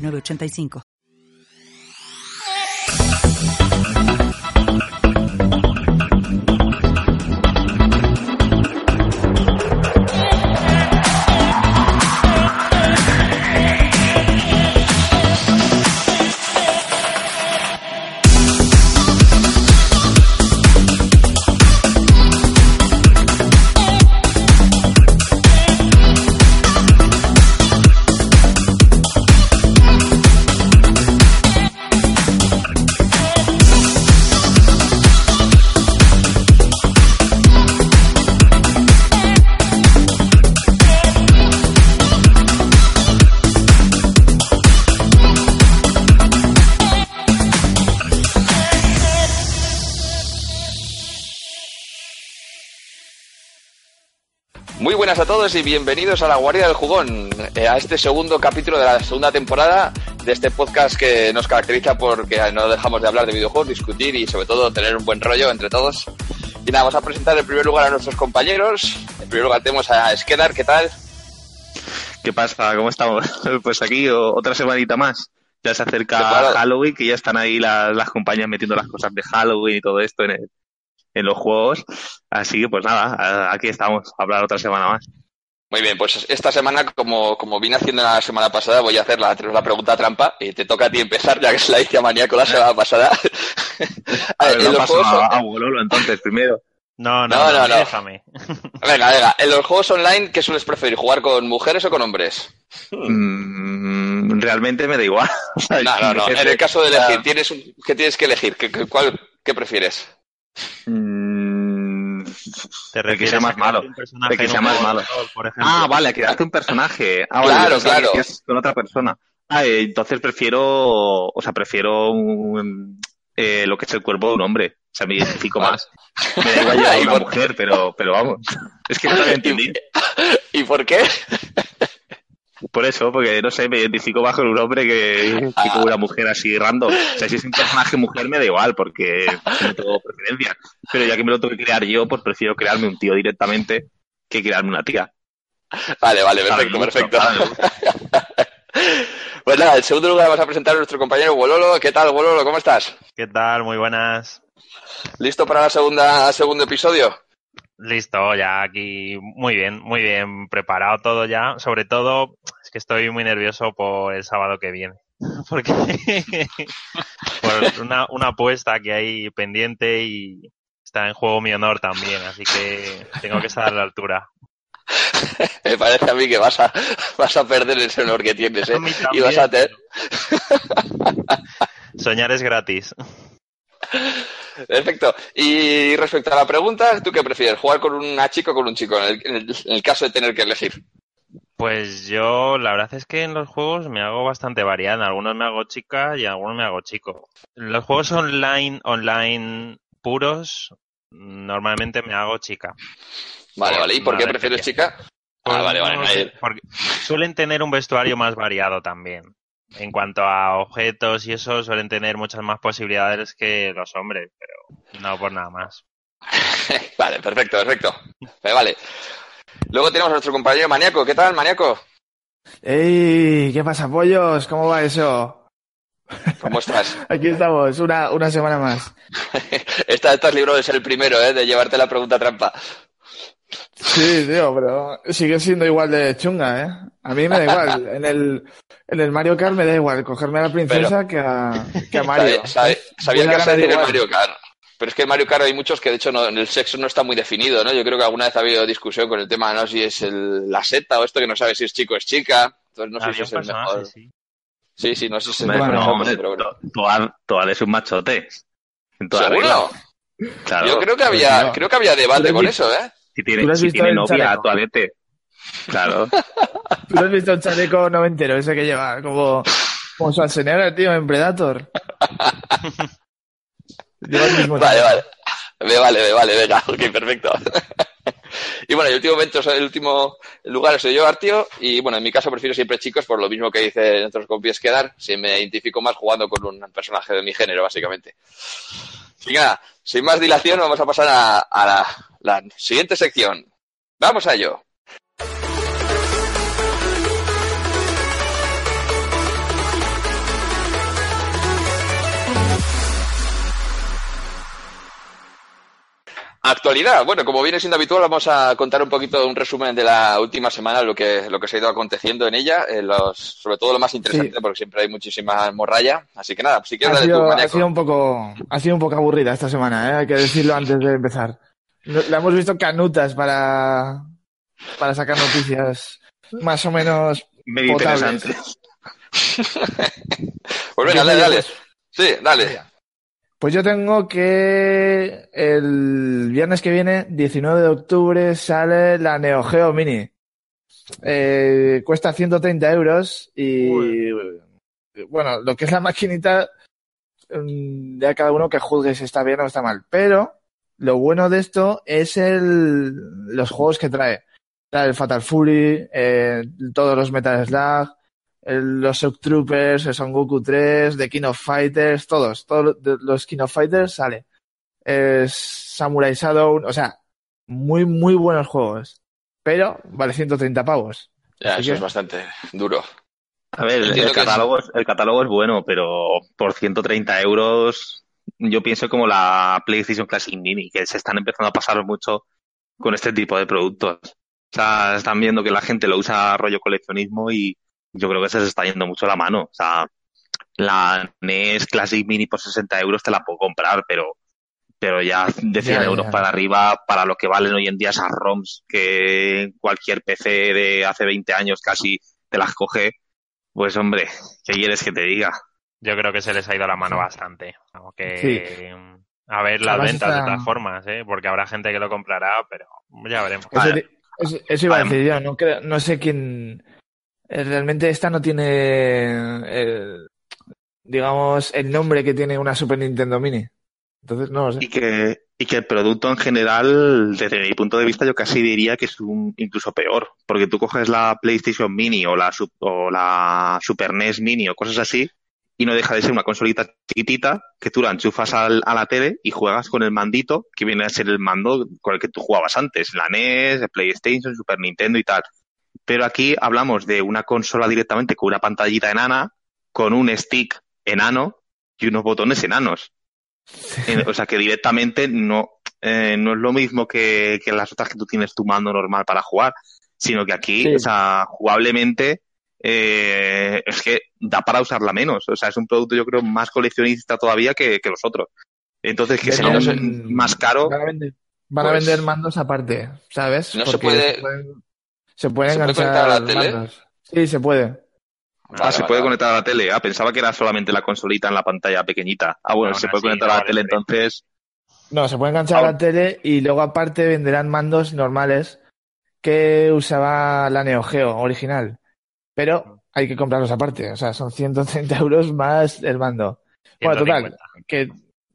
8985. Buenas a todos y bienvenidos a la Guardia del Jugón, eh, a este segundo capítulo de la segunda temporada de este podcast que nos caracteriza porque no dejamos de hablar de videojuegos, discutir y sobre todo tener un buen rollo entre todos. Y nada, vamos a presentar en primer lugar a nuestros compañeros. En primer lugar tenemos a Skedar, ¿qué tal? ¿Qué pasa? ¿Cómo estamos? Pues aquí otra semanita más. Ya se acerca Halloween, que ya están ahí las, las compañías metiendo las cosas de Halloween y todo esto en el, en los juegos. Así que pues nada, aquí estamos a hablar otra semana más. Muy bien, pues esta semana, como, como vine haciendo la semana pasada, voy a hacer la, la pregunta trampa y te toca a ti empezar, ya que es la hice maníaco la semana pasada. a ver, no pasa nada, a Bololo entonces primero. No, no, no, no, no. déjame. Venga, venga. En los juegos online, ¿qué sueles preferir? ¿Jugar con mujeres o con hombres? Mm, realmente me da igual. no, no, no. En el caso de elegir, tienes un, ¿qué tienes que elegir? ¿Qué, cuál, qué prefieres? Mm, el que sea más malo. El que sea más malo. ah, vale, creaste un personaje. Ah, claro, claro. Que es con otra persona. Ah, eh, entonces prefiero, o sea, prefiero un, eh, lo que es el cuerpo de un hombre. O sea, me identifico más. Me da igual a una mujer, pero, pero vamos. Es que no lo entendí. ¿Y por qué? Por eso, porque no sé, me identifico más con un hombre que, que con una mujer así random. O sea, si es un personaje mujer me da igual, porque no tengo preferencia. Pero ya que me lo tengo que crear yo, pues prefiero crearme un tío directamente que crearme una tía. Vale, vale, perfecto, perfecto. Pues nada, en segundo lugar vamos a presentar a nuestro compañero Bololo. ¿Qué tal, Bololo? ¿Cómo estás? ¿Qué tal? Muy buenas. ¿Listo para la segunda segundo episodio? Listo, ya aquí muy bien, muy bien preparado todo ya. Sobre todo, es que estoy muy nervioso por el sábado que viene. Porque por una, una apuesta que hay pendiente y está en juego mi honor también, así que tengo que estar a la altura. Me parece a mí que vas a, vas a perder ese honor que tienes, ¿eh? Y vas a tener... Soñar es gratis. Perfecto. Y respecto a la pregunta, ¿tú qué prefieres? ¿Jugar con una chica o con un chico en el, en el caso de tener que elegir? Pues yo, la verdad es que en los juegos me hago bastante variada. Algunos me hago chica y algunos me hago chico. Los juegos online, online puros, normalmente me hago chica. Vale, vale. ¿Y por qué prefieres chica? Pues ah, vale, vale. No sé, porque suelen tener un vestuario más variado también. En cuanto a objetos y eso, suelen tener muchas más posibilidades que los hombres, pero no por nada más. vale, perfecto, perfecto. Vale. Luego tenemos a nuestro compañero Maniaco. ¿Qué tal, Maniaco? ¡Ey! ¿Qué pasa, pollos? ¿Cómo va eso? ¿Cómo estás? Aquí estamos, una, una semana más. Esta, estás libro de ser el primero, ¿eh? De llevarte la pregunta trampa. Sí, tío, pero sigue siendo igual de chunga, ¿eh? A mí me da igual. En el, en el Mario Kart me da igual cogerme a la princesa que, a, que a Mario. Sabía, sabía que decir el Mario Kart. Pero es que en Mario Kart hay muchos que de hecho no, el sexo no está muy definido, ¿no? Yo creo que alguna vez ha habido discusión con el tema, ¿no? Si es el, la seta o esto que no sabe si es chico o es chica. Entonces no sé si es el mejor. Sí, sí, sí, no sé si es el mejor. hombre, pero bueno. Toal, Toal es un machote. En toda ¿Seguro? Claro. Yo creo que había, creo que había debate con eso, ¿eh? Si ¿Tú tiene, si visto tiene en novia. Claro. ¿Tú no has visto el chaleco noventero ese que lleva? Como Como Schwarzenegger, tío, en Predator. Lleva el mismo Vale, vale. Me vale, me vale, venga, ok, perfecto. y bueno, el último momento, el último lugar soy yo, Artio, y bueno, en mi caso prefiero siempre chicos, por lo mismo que dicen otros compis quedar, si me identifico más jugando con un personaje de mi género, básicamente. Y nada, sin más dilación, vamos a pasar a, a la, la siguiente sección. Vamos a ello. Actualidad. Bueno, como viene siendo habitual, vamos a contar un poquito un resumen de la última semana, lo que, lo que se ha ido aconteciendo en ella, eh, los, sobre todo lo más interesante, Sí. porque siempre hay muchísima morralla. Así que nada, si Ha quieres darle tú, sido, ha sido un poco, ha sido un poco aburrida esta semana, ¿eh? hay que decirlo antes de empezar. La hemos visto canutas para, para sacar noticias más o menos Medio potables. interesante. Pues venga, dale, dale. Sí, dale. Pues yo tengo que el viernes que viene, 19 de octubre, sale la Neo Geo Mini. Eh, cuesta 130 euros y bueno, lo que es la maquinita, mm, ya cada uno que juzgue si está bien o está mal. Pero lo bueno de esto es el, los juegos que trae. Trae el Fatal Fury, eh, todos los Metal Slug, el- los Shock Troopers, el Son Goku 3, The King of Fighters, todos, todos los King of Fighters sale. Es Samurai Shadow, o sea, muy, muy buenos juegos. Pero vale 130 pavos. Ya, Así eso que- es bastante duro. A ver, el catálogo, es, el catálogo es bueno, pero por 130 euros yo pienso como la PlayStation Classic Mini, que se están empezando a pasar mucho con este tipo de productos. O sea, están viendo que la gente lo usa rollo coleccionismo y yo creo que se les está yendo mucho la mano. O sea, la NES Classic Mini por 60 euros te la puedo comprar, pero, pero ya de 100 Ya, euros ya. para arriba, para lo que valen hoy en día esas ROMs que cualquier PC de hace 20 años casi te las coge, pues hombre, ¿qué quieres que te diga? Yo creo que se les ha ido la mano Sí. bastante. Aunque a ver las Además ventas de todas formas, ¿eh? porque habrá gente que lo comprará, pero ya veremos. Eso, Vale. te- eso- eso iba a decir yo, no, creo- no sé quién. eh, Realmente esta no tiene, eh, digamos, el nombre que tiene una Super Nintendo Mini. Entonces, no lo sé. Y que, y que el producto en general, desde mi punto de vista, yo casi diría que es un, incluso peor, porque tú coges la PlayStation Mini o la, o la Super NES Mini o cosas así, y no deja de ser una consolita chiquitita que tú la enchufas al- a la tele y juegas con el mandito, que viene a ser el mando con el que tú jugabas antes, la NES, el PlayStation, Super Nintendo y tal. Pero aquí hablamos de una consola directamente con una pantallita enana, con un stick enano y unos botones enanos. O sea que directamente no, eh, no es lo mismo que, que las otras que tú tienes tu mando normal para jugar, sino que aquí, Sí. o sea, jugablemente, eh, es que da para usarla menos. O sea, es un producto yo creo más coleccionista todavía que, que los otros. Entonces, que sea no más caro, Van a vender, van a Pues- vender mandos aparte, ¿sabes? No se Porque puede- Se pueden, se pueden ¿se puede enganchar conectar a la tele? mandos. Sí, se puede. ah, Vale, se vale, puede vale. conectar a la tele. Ah, pensaba que era solamente la consolita en la pantalla pequeñita. Ah, bueno, Aún se puede conectar no a la vale tele entonces. No, se puede enganchar a Ah. la tele y luego aparte venderán mandos normales que usaba la Neo Geo original. Pero hay que comprarlos aparte. O sea, son 130 euros más el mando. Bueno, total, 150. que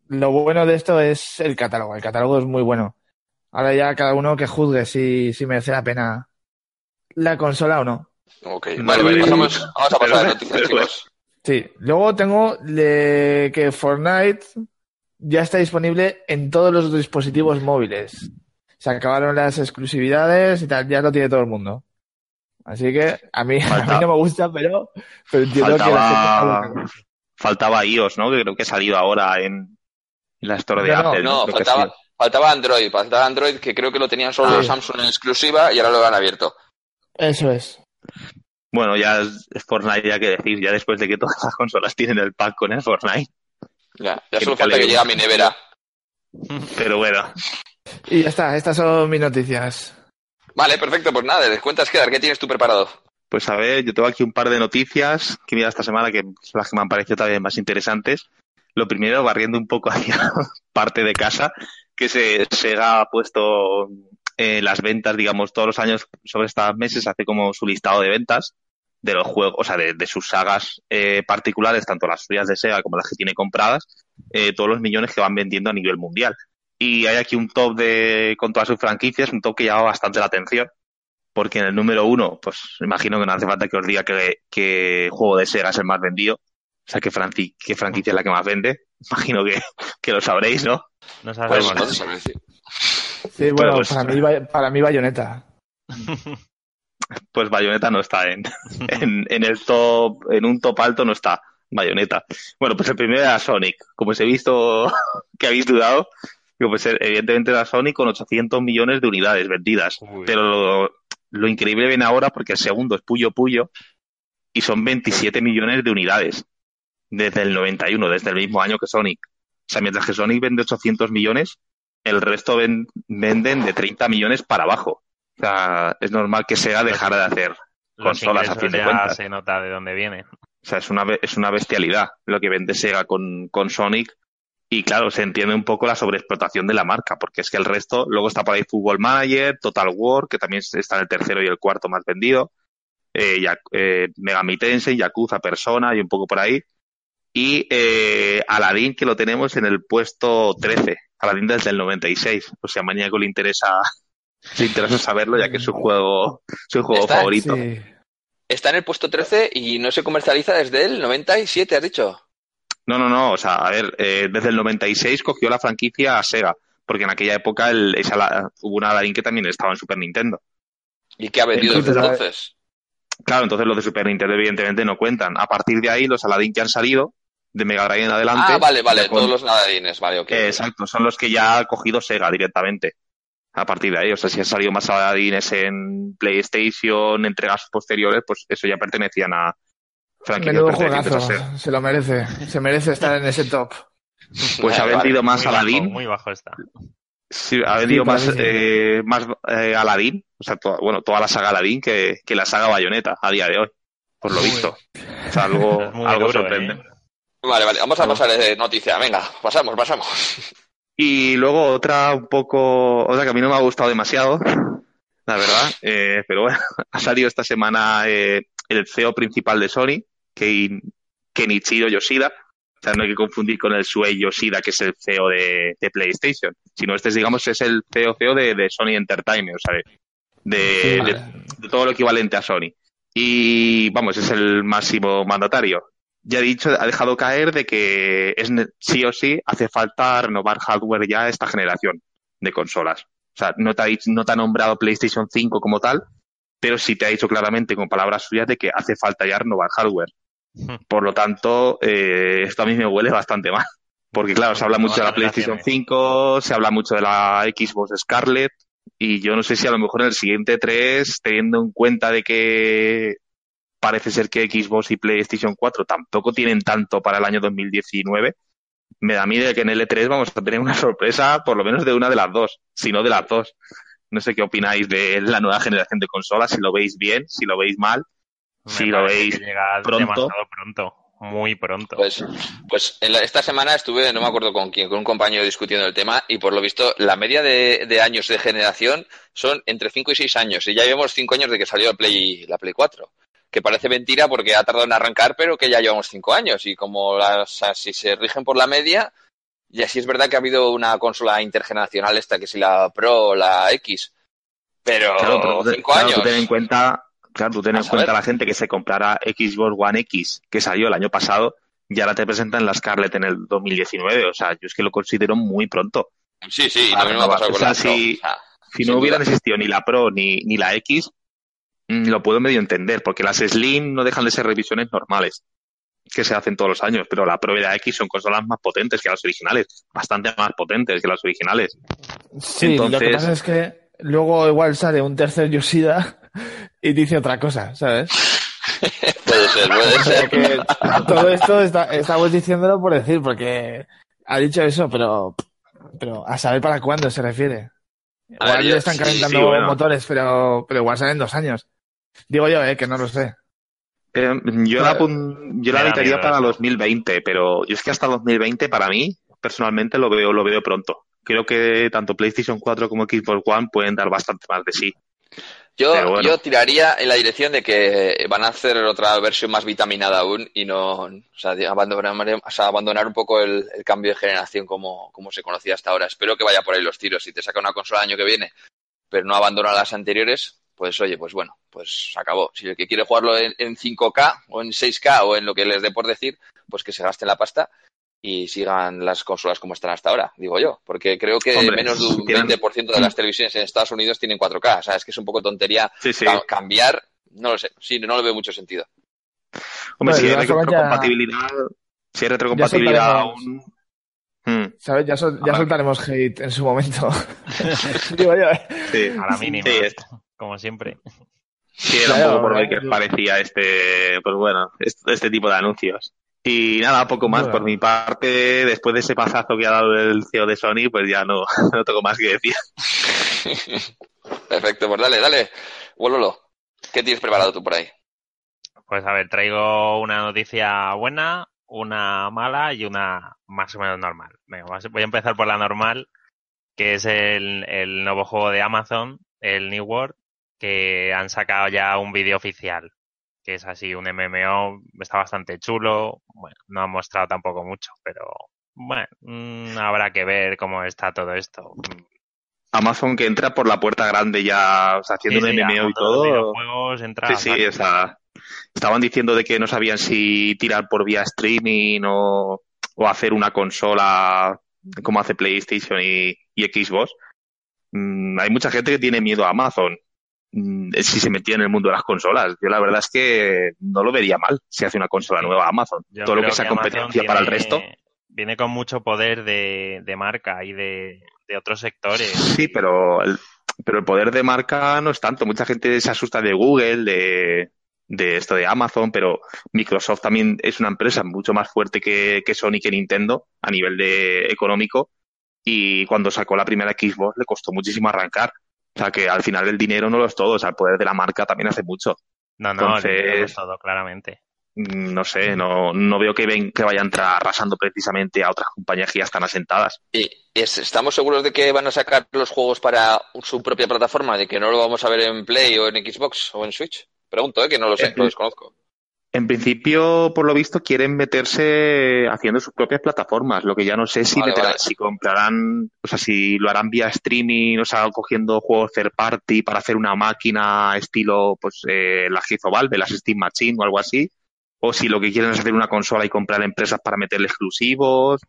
lo bueno de esto es el catálogo. El catálogo es muy bueno. Ahora ya cada uno que juzgue si, si merece la pena la consola o no. Ok, Vale, vale, vale, y- pasamos, vamos a pasar a noticias, chicos. Sí, luego tengo que Fortnite ya está disponible en todos los dispositivos móviles. Se acabaron las exclusividades y tal, ya lo tiene todo el mundo. Así que a mí, a mí no me gusta, pero, pero entiendo que la Faltaba, gente faltaba iOS, ¿no? Que creo que ha salido ahora en, en la store de No, Apple. No, faltaba, faltaba Android, faltaba Android que creo que lo tenían solo Ah. los Samsung en exclusiva y ahora lo han abierto. Eso es. Bueno, ya es, Fortnite, ya que decir, ya después de que todas las consolas tienen el pack con el Fortnite. Ya, ya solo falta que llegue a mi nevera. Pero bueno, Y ya está, estas son mis noticias. Vale, perfecto, pues nada, les cuentas quedar, ¿qué tienes tú preparado? pues a ver, yo tengo aquí un par de noticias que mira esta semana que son las que me han parecido también más interesantes. Lo primero, barriendo un poco hacia parte de casa, que se, Sega ha puesto eh, las ventas, digamos, todos los años sobre estos meses, hace como su listado de ventas de los juegos, o sea, de, de sus sagas eh, particulares, tanto las suyas de Sega como las que tiene compradas, eh, todos los millones que van vendiendo a nivel mundial. Y hay aquí un top de, con todas sus franquicias, un top que llama bastante la atención, porque en el número uno, pues imagino que no hace falta que os diga que, que juego de Sega es el más vendido, o sea, qué, franqui- qué franquicia es la que más vende. Imagino que, que lo sabréis, ¿no? No Pues sabemos. no decir. Sí, bueno, pues- para, mí, Bay- para mí Bayonetta. Pues Bayonetta no está en, en, en el top, en un top alto no está Bayonetta. Bueno, pues el primero era Sonic. Como os he visto que habéis dudado, digo, pues evidentemente era Sonic con 800 millones de unidades vendidas. Uy. Pero lo, lo increíble viene ahora porque el segundo es Puyo Puyo y son 27 millones de unidades desde el 91, desde el mismo año que Sonic. O sea, mientras que Sonic vende 800 millones, el resto ven- venden de 30 millones para abajo. O sea, es normal que Sega dejara de hacer consolas, a fin de cuentas. se nota de dónde viene. O sea, es una, es una bestialidad lo que vende Sega con, con Sonic. Y claro, se entiende un poco la sobreexplotación de la marca, porque es que el resto, luego está por ahí Football Manager, Total War, que también está en el tercero y el cuarto más vendido, eh, Ya- eh, Megami Tensei, Yakuza, Persona y un poco por ahí. Y eh, Aladdin, que lo tenemos en el puesto 13, Aladdin desde el 96. O sea, a Mañaco le interesa, le interesa saberlo, ya que es su juego, su juego Está- favorito. Sí. Está en el puesto 13 y no se comercializa desde el 97, has dicho. No, no, no. O sea, a ver, eh, desde el 96 cogió la franquicia a Sega, porque en aquella época el, esa, la- hubo una Aladdin que también estaba en Super Nintendo. ¿Y qué ha vendido desde Entonces, entonces? Claro, entonces los de Super Nintendo evidentemente no cuentan. A partir de ahí, los Aladdin que han salido, de Mega Drive en adelante. Ah, vale, vale, con- todos los nadadines, vale, ok. eh, exacto, son los que ya ha cogido Sega directamente. A partir de ahí, o sea, si han salido más Aladdines en PlayStation, entregas posteriores, pues eso ya pertenecían a Menudo juegazo. Se lo merece. Se merece estar en ese top. Pues ha vendido más muy bajo, Aladdin muy bajo está. Sí, ha vendido más, eh, más eh, Aladdin, o sea, to- bueno, toda la saga Aladdin que, que la saga Bayonetta a día de hoy, por lo Uy. visto. O sea, algo, algo duro, sorprendente. ¿eh? Vale, vale, vamos a pasar de noticia. Venga, pasamos, pasamos. Y luego otra un poco, otra que a mí no me ha gustado demasiado, la verdad, eh, pero bueno, ha salido esta semana eh, el CEO principal de Sony, Kenichiro Yoshida. O sea, no hay que confundir con el Shuei Yoshida, que es el CEO de, de PlayStation, sino este, es, digamos, es el CEO, CEO de, de Sony Entertainment, o sea, de, Vale. todo lo equivalente a Sony. Y vamos, es el máximo mandatario. Ya ha dicho, ha dejado caer de que es sí o sí hace falta renovar hardware ya esta generación de consolas. O sea, no te ha, dicho- no te ha nombrado PlayStation 5 como tal, pero sí te ha dicho claramente con palabras suyas de que hace falta ya renovar hardware. Por lo tanto, eh, esto a mí me huele bastante mal. Porque claro, se habla mucho de la PlayStation generaciones. 5, se habla mucho de la Xbox Scarlett, y yo no sé si a lo mejor en el siguiente 3, teniendo en cuenta de que parece ser que Xbox y PlayStation 4 tampoco tienen tanto para el año 2019, me da de que en el E3 vamos a tener una sorpresa por lo menos de una de las dos, si no de las dos. No sé qué opináis de la nueva generación de consolas, si lo veis bien, si lo veis mal. Me Si lo veis pronto. demasiado pronto, muy pronto. Pues, pues en la- esta semana estuve, no me acuerdo con quién, con un compañero discutiendo el tema y por lo visto la media de, de años de generación son entre 5 y 6 años y ya llevamos 5 años de que salió la Play, la Play 4. Que parece mentira porque ha tardado en arrancar, pero que ya llevamos 5 años y como las, si se rigen por la media, y así es verdad que ha habido una consola intergeneracional esta, que si la Pro o la X, pero Claro, pero tú te- 5 claro, años. ten en cuenta, claro, tú ten en cuenta la gente que se comprara Xbox One X, que salió el año pasado, y ahora te presentan la Scarlett en el 2019. O sea, yo es que lo considero muy pronto. Sí, sí, Ah, lo mismo me ha o con sea, si- O sea, Si no hubieran duda. existido ni la Pro ni, ni la X, mm, lo puedo medio entender, porque las Slim no dejan de ser revisiones normales que se hacen todos los años, pero la Pro y la X son consolas más potentes que las originales, bastante más potentes que las originales. Sí, lo que pasa es que luego igual sale un tercer Yoshida y dice otra cosa, ¿sabes? Puede ser, puede O sea ser. que todo esto está- estamos diciéndolo por decir, porque ha dicho eso, pero, pero a saber para cuándo se refiere. A Igual ver, yo- están calentando sí, bueno. motores, pero, pero igual salen dos años. Digo yo, eh, que no lo sé. Eh, yo la, yo la miedo para eso. 2020, pero yo es que hasta 2020 para mí, personalmente, lo veo, lo veo pronto. Creo que tanto PlayStation 4 como Xbox One pueden dar bastante más de sí. Yo, bueno. yo tiraría en la dirección de que van a hacer otra versión más vitaminada aún y no, o sea, abandonar, o sea, abandonar un poco el, el cambio de generación como, como se conocía hasta ahora. Espero que vaya por ahí los tiros. Si te saca una consola el año que viene, pero no abandona las anteriores, pues oye, pues bueno, pues acabó. Si el que quiere jugarlo en, en 5K o en 6K o en lo que les dé por decir, pues que se gasten la pasta y sigan las consolas como están hasta ahora, digo yo, porque creo que Hombre, menos de un tienen- 20% de las televisiones en Estados Unidos tienen 4K, o sea, es que es un poco tontería Sí, sí. ca- cambiar, no lo sé, sí, no le veo mucho sentido. Hombre, Bueno, si hay ya- retrocompatibilidad, si hay retrocompatibilidad aún. Hmm, ¿Sabes? Ya, sol- ya Ah, soltaremos hate en su momento. Digo yo, ¿eh? sí. A la mínima, Sí, como siempre. Sí, era un poco por lo claro. que parecía este, pues bueno, este, este tipo de anuncios. Y nada, poco más. Bueno. Por mi parte, después de ese pasazo que ha dado el CEO de Sony, pues ya no, no tengo más que decir. Perfecto, pues dale, dale, Wololo, ¿qué tienes preparado tú por ahí? Pues a ver, traigo una noticia buena, una mala y una más o menos normal. Venga, voy a empezar por la normal, que es el, el nuevo juego de Amazon, el New World, que han sacado ya un vídeo oficial, que es así, un MMO, está bastante chulo. Bueno, no han mostrado tampoco mucho, pero bueno, mm, habrá que ver cómo está todo esto. Amazon que entra por la puerta grande ya, o sea, haciendo Sí, un sí, MMO y los todo. videojuegos entra Sí, sí, sea, estaban diciendo de que no sabían si tirar por vía streaming o, o hacer una consola como hace PlayStation y, y Xbox. Mm, hay mucha gente que tiene miedo a Amazon si se metía en el mundo de las consolas. Yo la verdad es que no lo vería mal si hace una consola nueva a Amazon. Yo Todo lo que sea competencia para el resto. Viene con mucho poder de, de marca y de, de otros sectores. Sí, pero el, pero el poder de marca no es tanto. Mucha gente se asusta de Google, de, de esto de Amazon, pero Microsoft también es una empresa mucho más fuerte que, que Sony, que Nintendo a nivel de económico. Y cuando sacó la primera Xbox le costó muchísimo arrancar. O sea que al final el dinero no lo es todo, o sea, el poder de la marca también hace mucho. No, no, Entonces- el dinero es todo, claramente. Mm, No sé, no, no veo que, ven, que vaya a entrar arrasando precisamente a otras compañías que ya están asentadas. ¿Y es- estamos seguros de que van a sacar los juegos para su propia plataforma, de que no lo vamos a ver en Play o en Xbox o en Switch? Pregunto, ¿eh? que no lo sé, Eh, lo desconozco. En principio, por lo visto, quieren meterse haciendo sus propias plataformas. Lo que ya no sé si Vale, meterán- vale. si comprarán, o sea, si lo harán vía streaming, o sea, cogiendo juegos third party para hacer una máquina estilo, pues, eh, las que hizo Valve, las Steam Machine o algo así. O si lo que quieren es hacer una consola y comprar empresas para meterle exclusivos.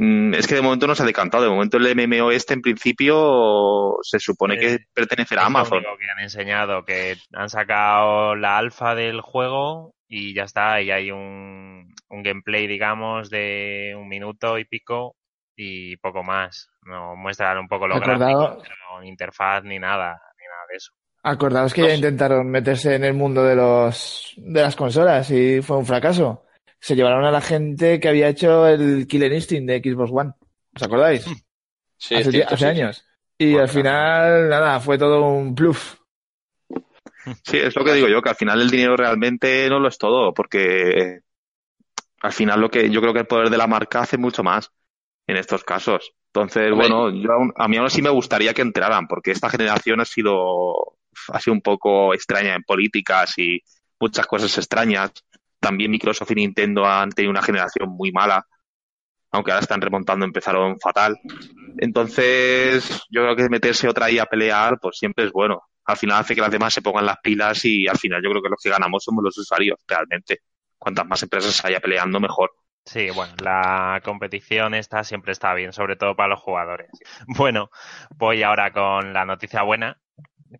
Mm, es que de momento no se ha decantado. De momento el MMO este, en principio, se supone que Eh, pertenecerá a lo Amazon. único que han enseñado, que han sacado la alfa del juego y ya está, y hay un, un gameplay, digamos, de un minuto y pico y poco más. No muestran un poco lo Acordado. gráfico, pero ni interfaz ni nada, ni nada de eso. Acordaos que No ya intentaron meterse en el mundo de los de las consolas y fue un fracaso. Se llevaron a la gente que había hecho el Killer Instinct de Xbox One. ¿Os acordáis? Sí, hace es cierto, hace sí. años. Y Bueno, al final, nada, fue todo un pluf. Sí, es lo que digo yo, que al final el dinero realmente no lo es todo, porque al final lo que yo creo que el poder de la marca hace mucho más en estos casos. Entonces, bueno, yo aún- a mí aún así me gustaría que entraran, porque esta generación ha sido, ha sido un poco extraña en políticas y muchas cosas extrañas. También Microsoft y Nintendo han tenido una generación muy mala, aunque ahora están remontando, empezaron fatal. Entonces, yo creo que meterse otra ahí a pelear, pues siempre es bueno. Al final hace que las demás se pongan las pilas y al final yo creo que los que ganamos somos los usuarios, realmente. Cuantas más empresas haya peleando, mejor. Sí, bueno, la competición esta siempre está bien, sobre todo para los jugadores. Bueno, voy ahora con la noticia buena,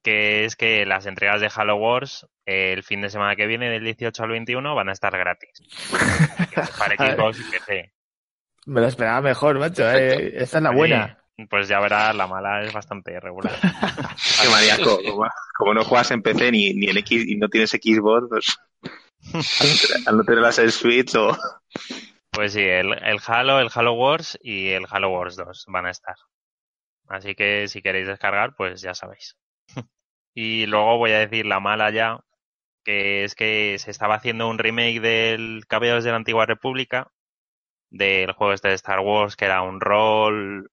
que es que las entregas de Halo Wars eh, el fin de semana que viene, del 18 al 21, van a estar gratis. Para Xbox y PC. Me lo esperaba mejor, macho. eh. Esta es la buena. Pues ya verás, la mala es bastante regular. Qué maníaco. Como, como no juegas en PC ni, ni en X y no tienes Xbox, pues al no tener- en Switch o... Pues sí, el, el Halo, el Halo Wars y el Halo Wars 2 van a estar. Así que si queréis descargar, pues ya sabéis. y luego voy a decir la mala ya, que es que se estaba haciendo un remake del Caballeros de la Antigua República, del juego este de Star Wars, que era un rol...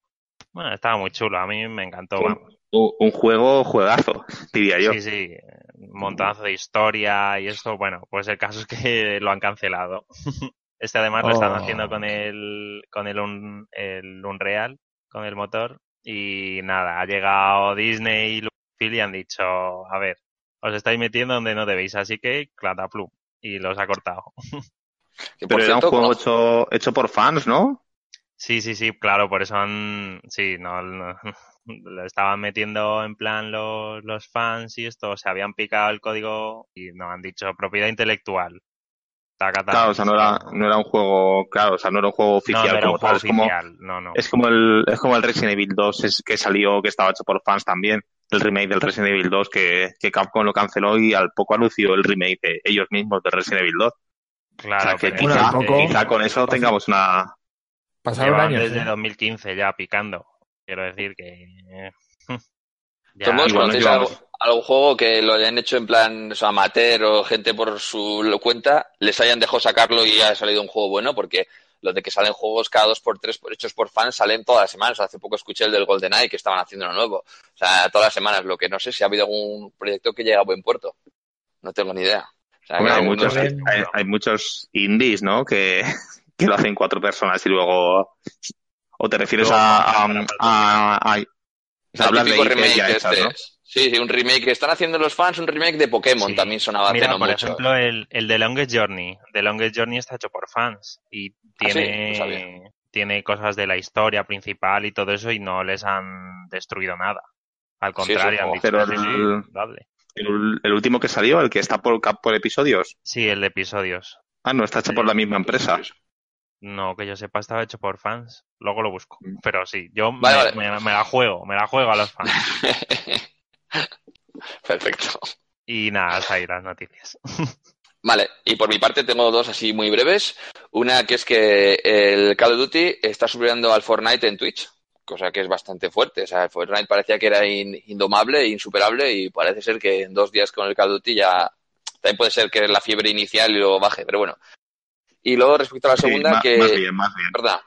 Bueno, estaba muy chulo, a mí me encantó. Un, un juego juegazo, diría yo. Sí, sí, un montonazo de historia y esto, bueno, pues el caso es que lo han cancelado. Este además lo están Oh. haciendo con el con el, Un- el Unreal, con el motor y nada, ha llegado Disney y han dicho, a ver, os estáis metiendo donde no debéis, así que clataplum y los ha cortado. Que, por Pero era un juego no- hecho, hecho por fans, ¿no? Sí, sí, sí, claro, por eso han, sí, no, no, lo estaban metiendo en plan los, los fans y esto, se habían picado el código y no han dicho propiedad intelectual. Taca, taca. Claro, o sea, no era, no era un juego, claro, o sea, no era un juego oficial no era como un tal, juego es como, oficial, no, no. es como el, es como el Resident Evil 2 es- que salió, que estaba hecho por fans también, el remake del Resident Evil 2 que, que Capcom lo canceló y al poco anunció el remake de ellos mismos del Resident Evil 2. Claro, o sea, que pero quizá, al poco- quizá con eso tengamos una, Pasaron llevan años. desde ¿eh? 2015 ya picando. Quiero decir que... eh, ya, ¿Todos modos, igual algo- llevamos. Algún juego que lo hayan hecho en plan o sea, amateur o gente por su cuenta, les hayan dejado sacarlo y haya salido un juego bueno? Porque lo de que salen juegos cada dos por tres hechos por fans salen todas las semanas. Hace poco escuché el del GoldenEye que estaban haciendo uno nuevo. O sea, todas las semanas. Lo que no sé si ha habido algún proyecto que llegue a buen puerto. No tengo ni idea. O sea, Hombre, hay, muchos, hay, hay muchos indies, ¿no? Que, que lo hacen cuatro personas y luego. ¿O te refieres Luego, a. a, a- a- de ya este. ¿no? Sí, sí, un remake que están haciendo los fans, un remake de Pokémon. Sí. También sonaba hace Mira, no por mucho. ejemplo, el, el de Longest Journey. The Longest Journey está hecho por fans y Ah, sí, no tiene, tiene cosas de la historia principal y todo eso y no les han destruido nada. Al Sí, contrario, han dicho, Pero el-. El, el último que salió, el que está por, cap- por episodios. Sí, el de episodios. Ah, no, está hecho por la misma empresa. No, que yo sepa, estaba hecho por fans. Luego lo busco. Mm. Pero sí, yo Vale, me, vale. me- me la juego, me la juego a los fans. Perfecto. Y nada, hasta ahí las noticias. Vale, y por mi parte tengo dos así muy breves. Una que es que el Call of Duty está subiendo al Fortnite en Twitch, cosa que es bastante fuerte. O sea, el Fortnite parecía que era in- indomable e insuperable y parece ser que en dos días con el Call of Duty ya también puede ser que la fiebre inicial y lo baje, pero bueno. Y luego respecto a la Sí, segunda, que... Más bien, más bien. ¿Verdad?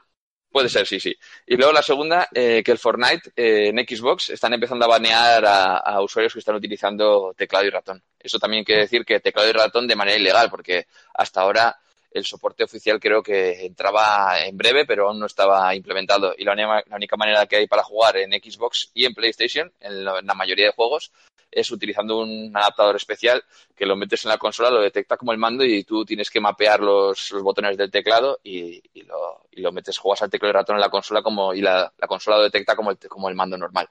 Puede ser, sí, sí. Y luego la segunda, eh, que el Fortnite eh, en Xbox están empezando a banear a, usuarios que están utilizando teclado y ratón. Eso también quiere decir que teclado y ratón de manera ilegal, porque hasta ahora el soporte oficial creo que entraba en breve, pero aún no estaba implementado. Y la única, la única manera que hay para jugar en Xbox y en PlayStation, en la, en la mayoría de juegos, es utilizando un adaptador especial que lo metes en la consola, lo detecta como el mando y tú tienes que mapear los, los botones del teclado y, y lo, y lo metes, juegas al teclado y ratón en la consola como, y la, la consola lo detecta como el, como el mando normal.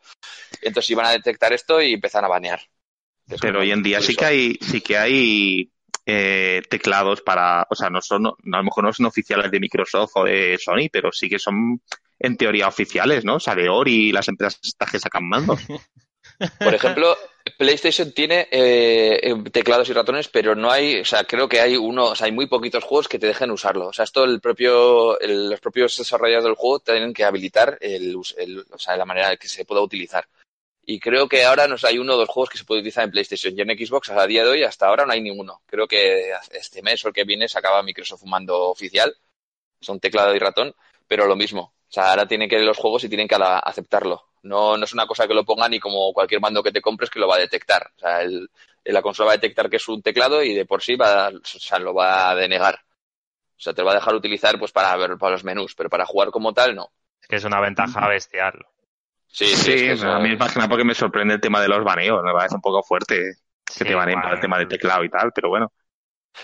Entonces iban a detectar esto y empezaron a banear. Es Pero hoy en día sí que hay, sí que hay eh, teclados para, o sea, no son, no- a lo mejor no son oficiales de Microsoft o de Sony, pero sí que son en teoría oficiales, ¿no? O sea, de Ori y las empresas que sacan mandos. Por ejemplo, PlayStation tiene eh, eh, teclados y ratones, pero no hay, o sea, creo que hay uno, o sea, hay muy poquitos juegos que te dejen usarlo. O sea, esto el propio, el- los propios desarrolladores del juego tienen que habilitar el, el- o sea, la manera que se pueda utilizar. Y creo que ahora nos hay uno o dos juegos que se puede utilizar en PlayStation y en Xbox a día de hoy hasta ahora no hay ninguno. Creo que este mes o el que viene se acaba Microsoft mando oficial, son teclado y ratón, pero lo mismo. O sea, ahora tienen que ir los juegos y tienen que aceptarlo. No, no es una cosa que lo pongan y como cualquier mando que te compres que lo va a detectar. O sea, el- la consola va a detectar que es un teclado y de por sí va, o sea, lo va a denegar. O sea, te lo va a dejar utilizar pues para ver para los menús, pero para jugar como tal no. Es que es una ventaja bestial. Sí, sí, Sí, es que a mí es más que nada porque me sorprende el tema de los baneos, me parece un poco fuerte que Sí, te baneen para el tema de teclado y tal, pero bueno.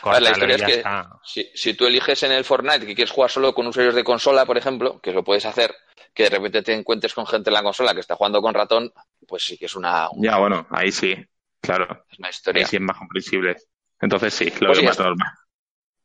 Ver, la historia es que si, si tú eliges en el Fortnite que quieres jugar solo con usuarios de consola, por ejemplo, que lo puedes hacer, que de repente te encuentres con gente en la consola que está jugando con ratón, pues sí que es una, una, Ya, bueno, ahí sí, claro, una ahí historia. sí es más comprensible. Entonces sí, lo Pues veo sí, más normal.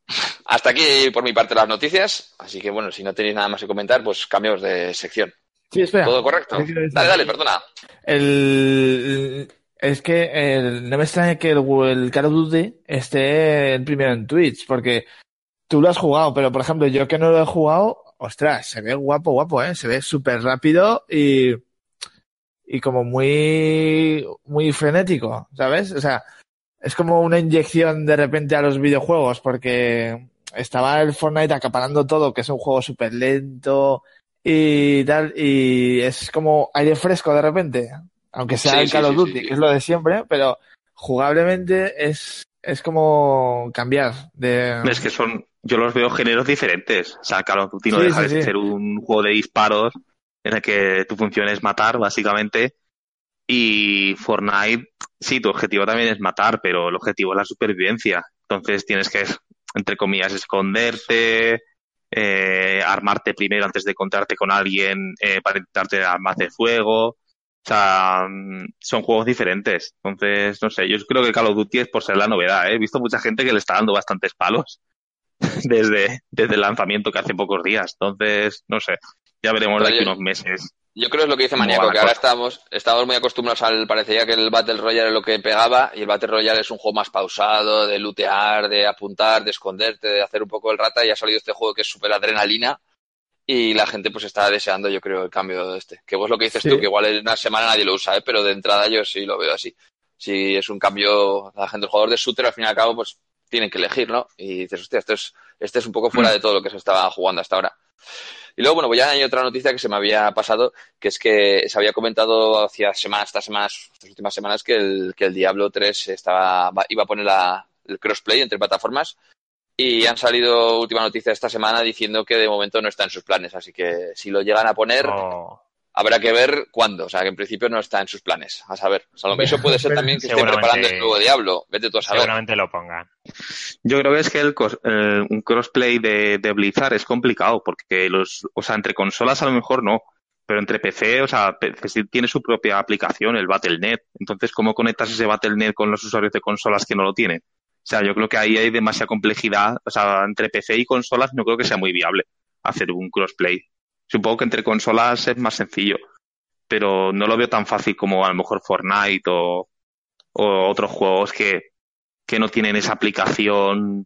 Hasta aquí por mi parte las noticias, así que bueno, si no tenéis nada más que comentar, pues cambiamos de sección. Sí, espera. ¿Todo correcto? Dale, dale, perdona. El, es que el- no me extraña que el, el Call of Duty esté el primero en Twitch, porque tú lo has jugado, pero por ejemplo, yo que no lo he jugado, ostras, se ve guapo, guapo, ¿eh? Se ve súper rápido y, y como muy, muy frenético, ¿sabes? O sea, es como una inyección de repente a los videojuegos, porque estaba el Fortnite acaparando todo, que es un juego súper lento y tal, y es como aire fresco de repente. Aunque sea Sí, el Call of sí, Duty, sí. que es lo de siempre, pero jugablemente es, es como cambiar de... Es que son, yo los veo géneros diferentes. O sea, Call of Duty no Sí, deja sí, de sí. ser un juego de disparos en el que tu función es matar, básicamente. Y Fortnite, sí, tu objetivo también es matar, pero el objetivo es la supervivencia. Entonces tienes que, entre comillas, esconderte, eh, armarte primero antes de encontrarte con alguien eh, para intentarte armas de fuego. O sea, son juegos diferentes. Entonces, no sé, yo creo que Call of Duty es por ser la novedad. ¿eh? He visto mucha gente que le está dando bastantes palos desde, desde el lanzamiento que hace pocos días. Entonces, no sé, ya veremos de aquí Oye, unos meses. Yo creo que es lo que dice ¿Cómo Maníaco, que ahora estamos, estamos muy acostumbrados al, parecía que el Battle Royale es lo que pegaba, y el Battle Royale es un juego más pausado, de lootear, de apuntar, de esconderte, de hacer un poco el rata, y ha salido este juego que es súper adrenalina, y la gente pues está deseando, yo creo, el cambio de este. Que vos lo que dices Sí. tú, que igual en una semana nadie lo usa, ¿eh? pero de entrada yo sí lo veo así. Si es un cambio, la gente, el jugador de shooter, al fin y al cabo, pues tienen que elegir, ¿no? Y dices, hostia, esto es, este es un poco fuera de todo lo que se estaba jugando hasta ahora. Y luego, bueno, pues ya hay otra noticia que se me había pasado, que es que se había comentado hacia semanas, estas semanas, estas últimas semanas, que el, que el Diablo 3 estaba, iba a poner la- el crossplay entre plataformas. Y han salido última noticia esta semana diciendo que de momento no está en sus planes. Así que si lo llegan a poner, habrá que ver cuándo. O sea, que en principio no está en sus planes. A saber. O sea, lo eso puede ser también que esté preparando el nuevo Diablo. Vete tú a saber. seguramente lo pongan. Yo creo que es que el, cos- eh, un crossplay de, de Blizzard es complicado porque los, o sea, entre consolas a lo mejor no, pero entre PC, o sea, PC tiene su propia aplicación, el Battle.net. Entonces, ¿cómo conectas ese Battle.net con los usuarios de consolas que no lo tienen? O sea, yo creo que ahí hay demasiada complejidad, o sea, entre PC y consolas no creo que sea muy viable hacer un crossplay. Supongo que entre consolas es más sencillo, pero no lo veo tan fácil como a lo mejor Fortnite o, o otros juegos que, que no tienen esa aplicación,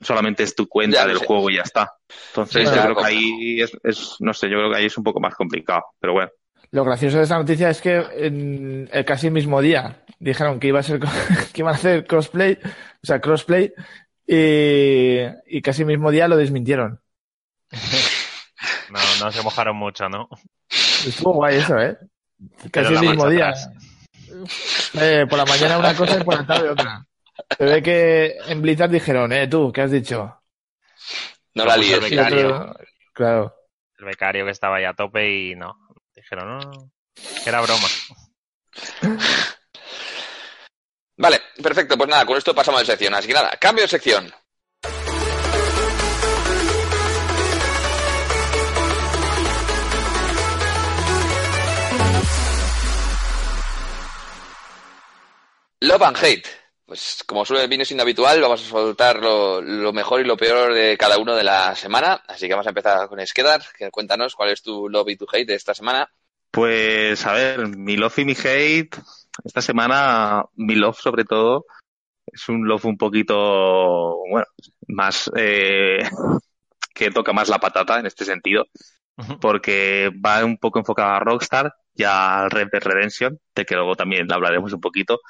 solamente es tu cuenta Ya, del sí. juego y ya está. Entonces, Sí, yo creo que ahí es, es, no sé, yo creo que ahí es un poco más complicado, pero bueno. Lo gracioso de esta noticia es que en el casi mismo día dijeron que iba a ser que iban a hacer crossplay, o sea, crossplay, y, y casi mismo día lo desmintieron. No, no se mojaron mucho, ¿no? Estuvo guay eso, ¿eh? Casi el mismo día. Eh, por la mañana una cosa y por la tarde otra. Se ve que en Blizzard dijeron, eh, tú, ¿qué has dicho? No la líes. el becario. otro- claro. El becario que estaba ahí a tope y no. Dijeron, no, no, que era broma. Vale, perfecto. Pues nada, con esto pasamos de sección. Así que nada, cambio de sección. Love and Hate. Pues como suele viene siendo habitual, vamos a soltar lo, mejor y lo peor de cada uno de la semana. Así que vamos a empezar con Skedar, que cuéntanos cuál es tu love y tu hate de esta semana. Pues, a ver, mi love y mi hate, esta semana, mi love sobre todo, es un love un poquito, bueno, más, eh, que toca más la patata en este sentido, porque va un poco enfocado a Rockstar y a Red Dead Redemption, de que luego también hablaremos un poquito,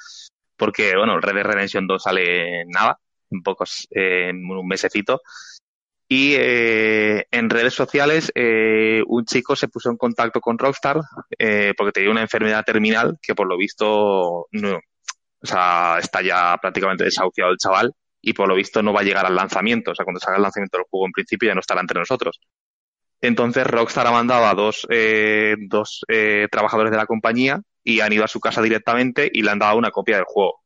porque, bueno, el Red Dead Redemption 2 sale en nada, en pocos, eh, en un mesecito, y eh, en redes sociales eh, un chico se puso en contacto con Rockstar eh, porque tenía una enfermedad terminal que por lo visto no, o sea, está ya prácticamente desahuciado el chaval y por lo visto no va a llegar al lanzamiento. O sea, cuando salga el lanzamiento del juego en principio ya no estará entre nosotros. Entonces Rockstar ha mandado a dos, eh, dos eh, trabajadores de la compañía y han ido a su casa directamente y le han dado una copia del juego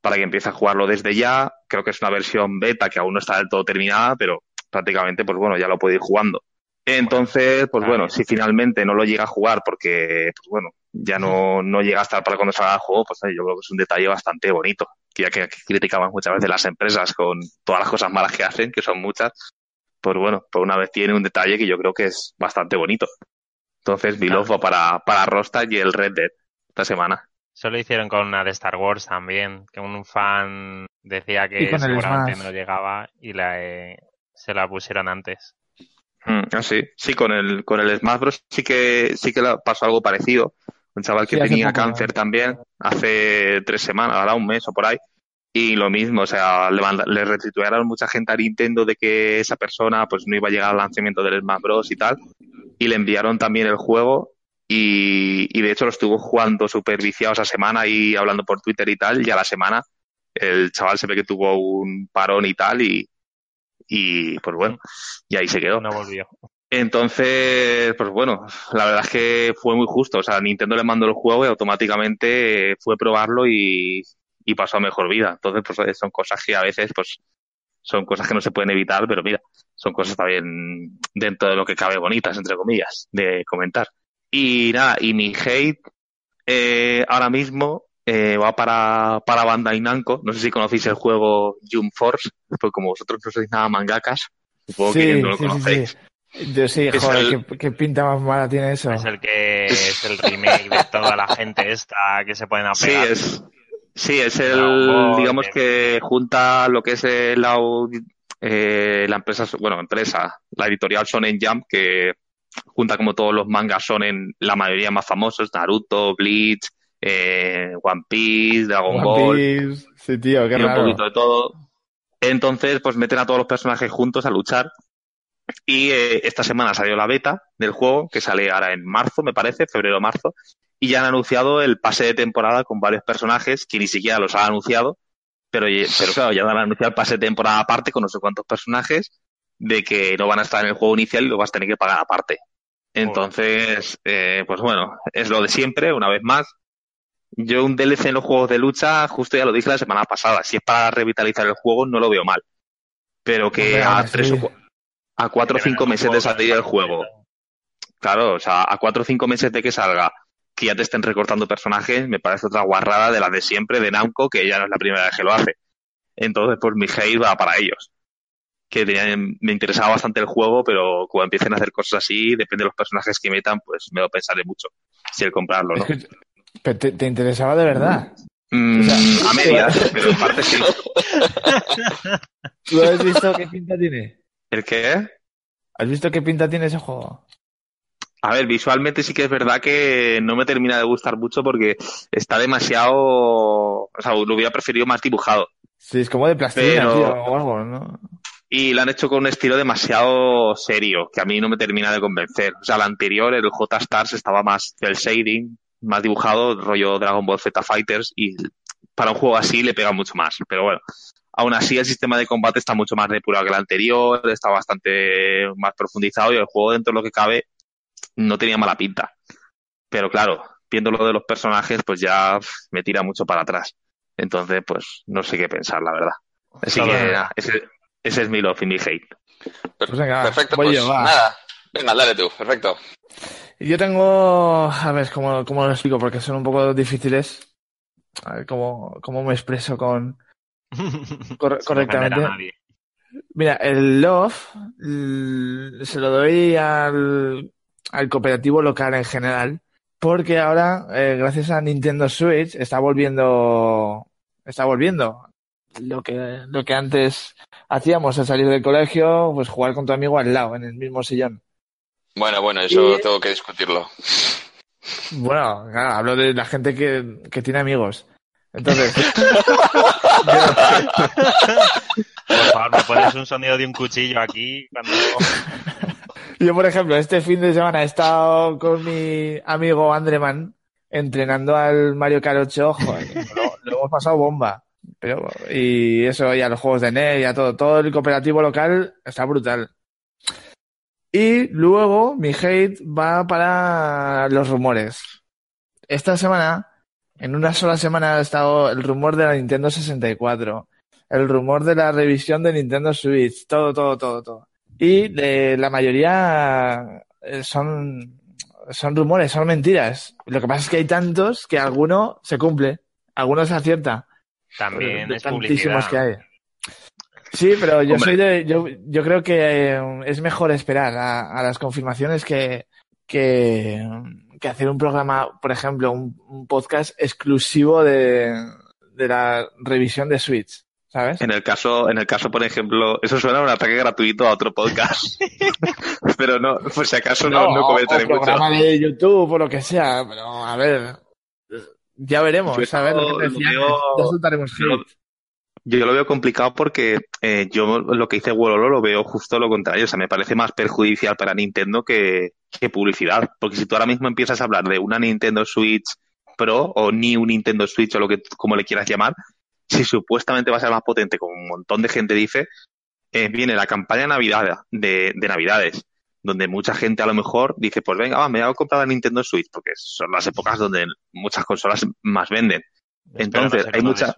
para que empiece a jugarlo desde ya. Creo que es una versión beta que aún no está del todo terminada, pero prácticamente, pues bueno, ya lo puede ir jugando. Entonces, pues bueno, si finalmente no lo llega a jugar porque, pues bueno, ya no, no llega a estar para cuando salga el juego, pues yo creo que es un detalle bastante bonito. Que ya que, que criticaban muchas veces las empresas con todas las cosas malas que hacen, que son muchas, pues bueno, por una vez tiene un detalle que yo creo que es bastante bonito. Entonces, mi Claro. para, para Rockstar y el Red Dead esta semana. Eso lo hicieron con una de Star Wars también, que un fan decía Y que seguramente no llegaba y la, eh, se la pusieron antes. Mm, ah, sí, sí, con el, con el Smash Bros. sí que, sí que pasó algo parecido. Un chaval que Sí, tenía poco, cáncer ¿no? también, hace tres semanas, ahora un mes o por ahí. Y lo mismo, o sea, le, le retuitearon mucha gente a Nintendo de que esa persona pues no iba a llegar al lanzamiento del Smash Bros. y tal. Y le enviaron también el juego Y, y de hecho lo estuvo jugando súper viciado esa semana y hablando por Twitter y tal, y a la semana el chaval se ve que tuvo un parón y tal, y, y pues bueno, y ahí se quedó. No volvió. Entonces, pues bueno, la verdad es que fue muy justo. O sea, Nintendo le mandó el juego y automáticamente fue probarlo y, y pasó a mejor vida. Entonces, pues son cosas que a veces, pues, son cosas que no se pueden evitar, pero mira, son cosas también dentro de lo que cabe bonitas, entre comillas, de comentar. Y nada, y mi hate eh, ahora mismo eh, va para, para Bandai Namco. No sé si conocéis el juego Jump Force, pues como vosotros no sois nada mangakas, supongo que no lo sí, sí, conocéis. sí. Yo sí, Es joder, el- qué, qué pinta más mala tiene eso. Es el que es el remake de toda la gente esta que se pueden Sí, apegar. es, sí, es el, digamos que junta lo que es el, la, eh, la empresa, bueno, empresa, la editorial Shonen Jump, que junta como todos los mangas Shonen, la mayoría más famosos, Naruto, Bleach, eh, One Piece, Dragon One Ball, Piece. Sí, tío, qué y un raro. poquito de todo. Entonces, pues meten a todos los personajes juntos a luchar. Y eh, esta semana salió la beta del juego, que sale ahora en marzo, me parece, febrero-marzo. Y ya han anunciado el pase de temporada con varios personajes que ni siquiera los han anunciado. Pero, claro, ya van a anunciar el pase de temporada aparte con no sé cuántos personajes de que no van a estar en el juego inicial y lo vas a tener que pagar aparte. Entonces, eh, pues bueno, es lo de siempre, una vez más. Yo un DLC en los juegos de lucha, justo ya lo dije la semana pasada, si es para revitalizar el juego no lo veo mal. Pero que a sí. tres o a cuatro o cinco meses de salir el juego, claro, o sea, a cuatro o cinco meses de que salga, que ya te estén recortando personajes, me parece otra guarrada de la de siempre, de Namco, que ya no es la primera vez que lo hace. Entonces, pues mi hate va para ellos. Que tenían- me interesaba bastante el juego, pero cuando empiecen a hacer cosas así, depende de los personajes que metan, pues me lo pensaré mucho si el comprarlo, ¿no? Es que- pero te, te interesaba de verdad. Mm, o sea, a medias, pero en parte sí. ¿Tú has visto qué pinta tiene? ¿El qué? ¿Has visto qué pinta tiene ese juego? A ver, visualmente sí que es verdad que no me termina de gustar mucho porque está demasiado... O sea, lo hubiera preferido más dibujado. Sí, es como de plastilina, Pero- tío, o algo, ¿no? Y lo han hecho con un estilo demasiado serio, que a mí no me termina de convencer. O sea, el anterior, el J-Stars, estaba más del shading, más dibujado, rollo Dragon Ball Z Fighters, y para un juego así le pega mucho más. Pero bueno, aún así el sistema de combate está mucho más depurado que el anterior, está bastante más profundizado y el juego dentro de lo que cabe no tenía mala pinta. Pero claro, viendo lo de los personajes, pues ya me tira mucho para atrás. Entonces, pues no sé qué pensar, la verdad. Así que nada, ese, ese es mi love y mi hate. Pues venga, Perfecto, pues nada. Venga, dale tú, perfecto. Yo tengo, a ver, ¿cómo, cómo lo explico? Porque son un poco difíciles. A ver cómo, cómo me expreso con... Correctamente. Mira, el Love se lo doy al, al cooperativo local en general, porque ahora, eh, gracias a Nintendo Switch, está volviendo, está volviendo lo que, lo que antes hacíamos al salir del colegio, pues jugar con tu amigo al lado, en el mismo sillón. Bueno, bueno, eso Y- tengo que discutirlo. Bueno, claro, hablo de la gente que, que tiene amigos. Entonces, Por favor, me pones un sonido de un cuchillo aquí cuando... Yo, por ejemplo, este fin de semana he estado con mi amigo Andreman entrenando al Mario Kart 8. Joder, lo, lo hemos pasado bomba. Pero, y eso, y a los juegos de NES, y a todo. Todo el cooperativo local está brutal. Y luego mi hate va para los rumores. Esta semana, en una sola semana, ha estado el rumor de la Nintendo 64, el rumor de la revisión de Nintendo Switch, todo, todo, todo, todo. Y de la mayoría eh, son, son rumores, son mentiras. Lo que pasa es que hay tantos que alguno se cumple, alguno se acierta. También de es tantísimos publicidad. que hay. Sí, pero yo Hombre. soy de, yo, yo creo que eh, es mejor esperar a, a las confirmaciones que, que, que hacer un programa, por ejemplo, un, un podcast exclusivo de, de la revisión de Switch, ¿sabes? En el caso, en el caso, por ejemplo, eso suena a un ataque gratuito a otro podcast. Pero no, por si acaso no, no, o- comentaré o mucho. programa de YouTube o lo que sea, pero a ver, ya veremos, Yo a ver lo que te decía. Yo lo veo complicado porque eh, yo lo que dice Wololo lo veo justo lo contrario. O sea, me parece más perjudicial para Nintendo que, que publicidad. Porque si tú ahora mismo empiezas a hablar de una Nintendo Switch Pro o ni un Nintendo Switch o lo que como le quieras llamar, si supuestamente va a ser más potente, como un montón de gente dice, eh, viene la campaña Navidad, de, de Navidades, donde mucha gente a lo mejor dice, pues venga, va, me voy a comprar la Nintendo Switch, porque son las épocas donde muchas consolas más venden. Entonces, hay mucha...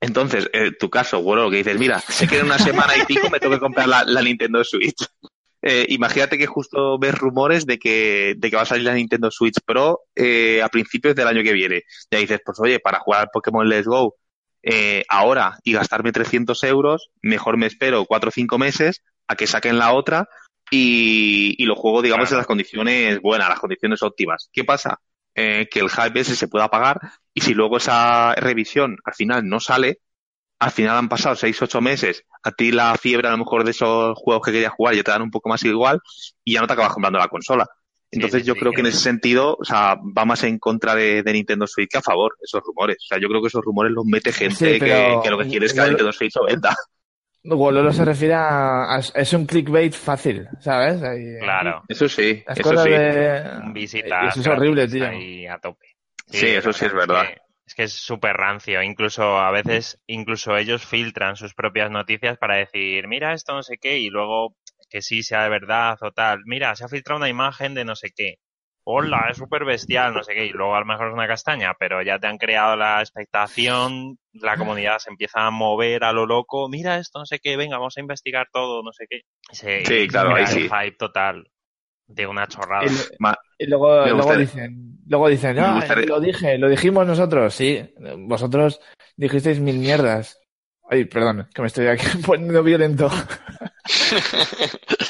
Entonces, en tu caso, bueno, que dices, mira, sé que en una semana y pico me tengo que comprar la, la Nintendo Switch. Eh, imagínate que justo ves rumores de que, de que va a salir la Nintendo Switch Pro eh, a principios del año que viene. Ya dices, pues oye, para jugar al Pokémon Let's Go eh, ahora y gastarme 300 euros, mejor me espero 4 o 5 meses a que saquen la otra y, y lo juego, digamos, en las condiciones buenas, las condiciones óptimas. ¿Qué pasa? Eh, que el hype ese se pueda pagar y si luego esa revisión al final no sale, al final han pasado 6 8 meses, a ti la fiebre a lo mejor de esos juegos que querías jugar ya te dan un poco más igual y ya no te acabas comprando la consola. Entonces sí, yo sí, creo que en ese sentido, o sea, va más en contra de, de Nintendo Switch que a favor, esos rumores. O sea, yo creo que esos rumores los mete gente que, que lo que quiere es que igual- Nintendo Switch lo venda. Wololo se refiere a, a- Es un clickbait fácil, ¿sabes? Ahí- Claro, Eso sí, Las eso cosas sí. de... visitas. Eso es horrible, tío. Ahí a tope. Sí, eso sí es verdad. que- Es que es súper rancio. Incluso a veces, incluso ellos filtran sus propias noticias para decir, mira esto no sé qué, y luego que sí sea de verdad o tal. Mira, se ha filtrado una imagen de no sé qué. Hola, es súper bestial, no sé qué. Y luego a lo mejor es una castaña, pero ya te han creado la expectación, la comunidad se empieza a mover a lo loco. Mira esto, no sé qué, venga, vamos a investigar todo, no sé qué. Y se- Sí, claro, ahí sí. hype total de una chorrada. Y, Ma- y luego, dicen, luego dicen, Me "Ah, gustaría- lo dije, lo dijimos nosotros, sí, vosotros dijisteis mil mierdas. Ay, perdón, que me estoy aquí poniendo violento.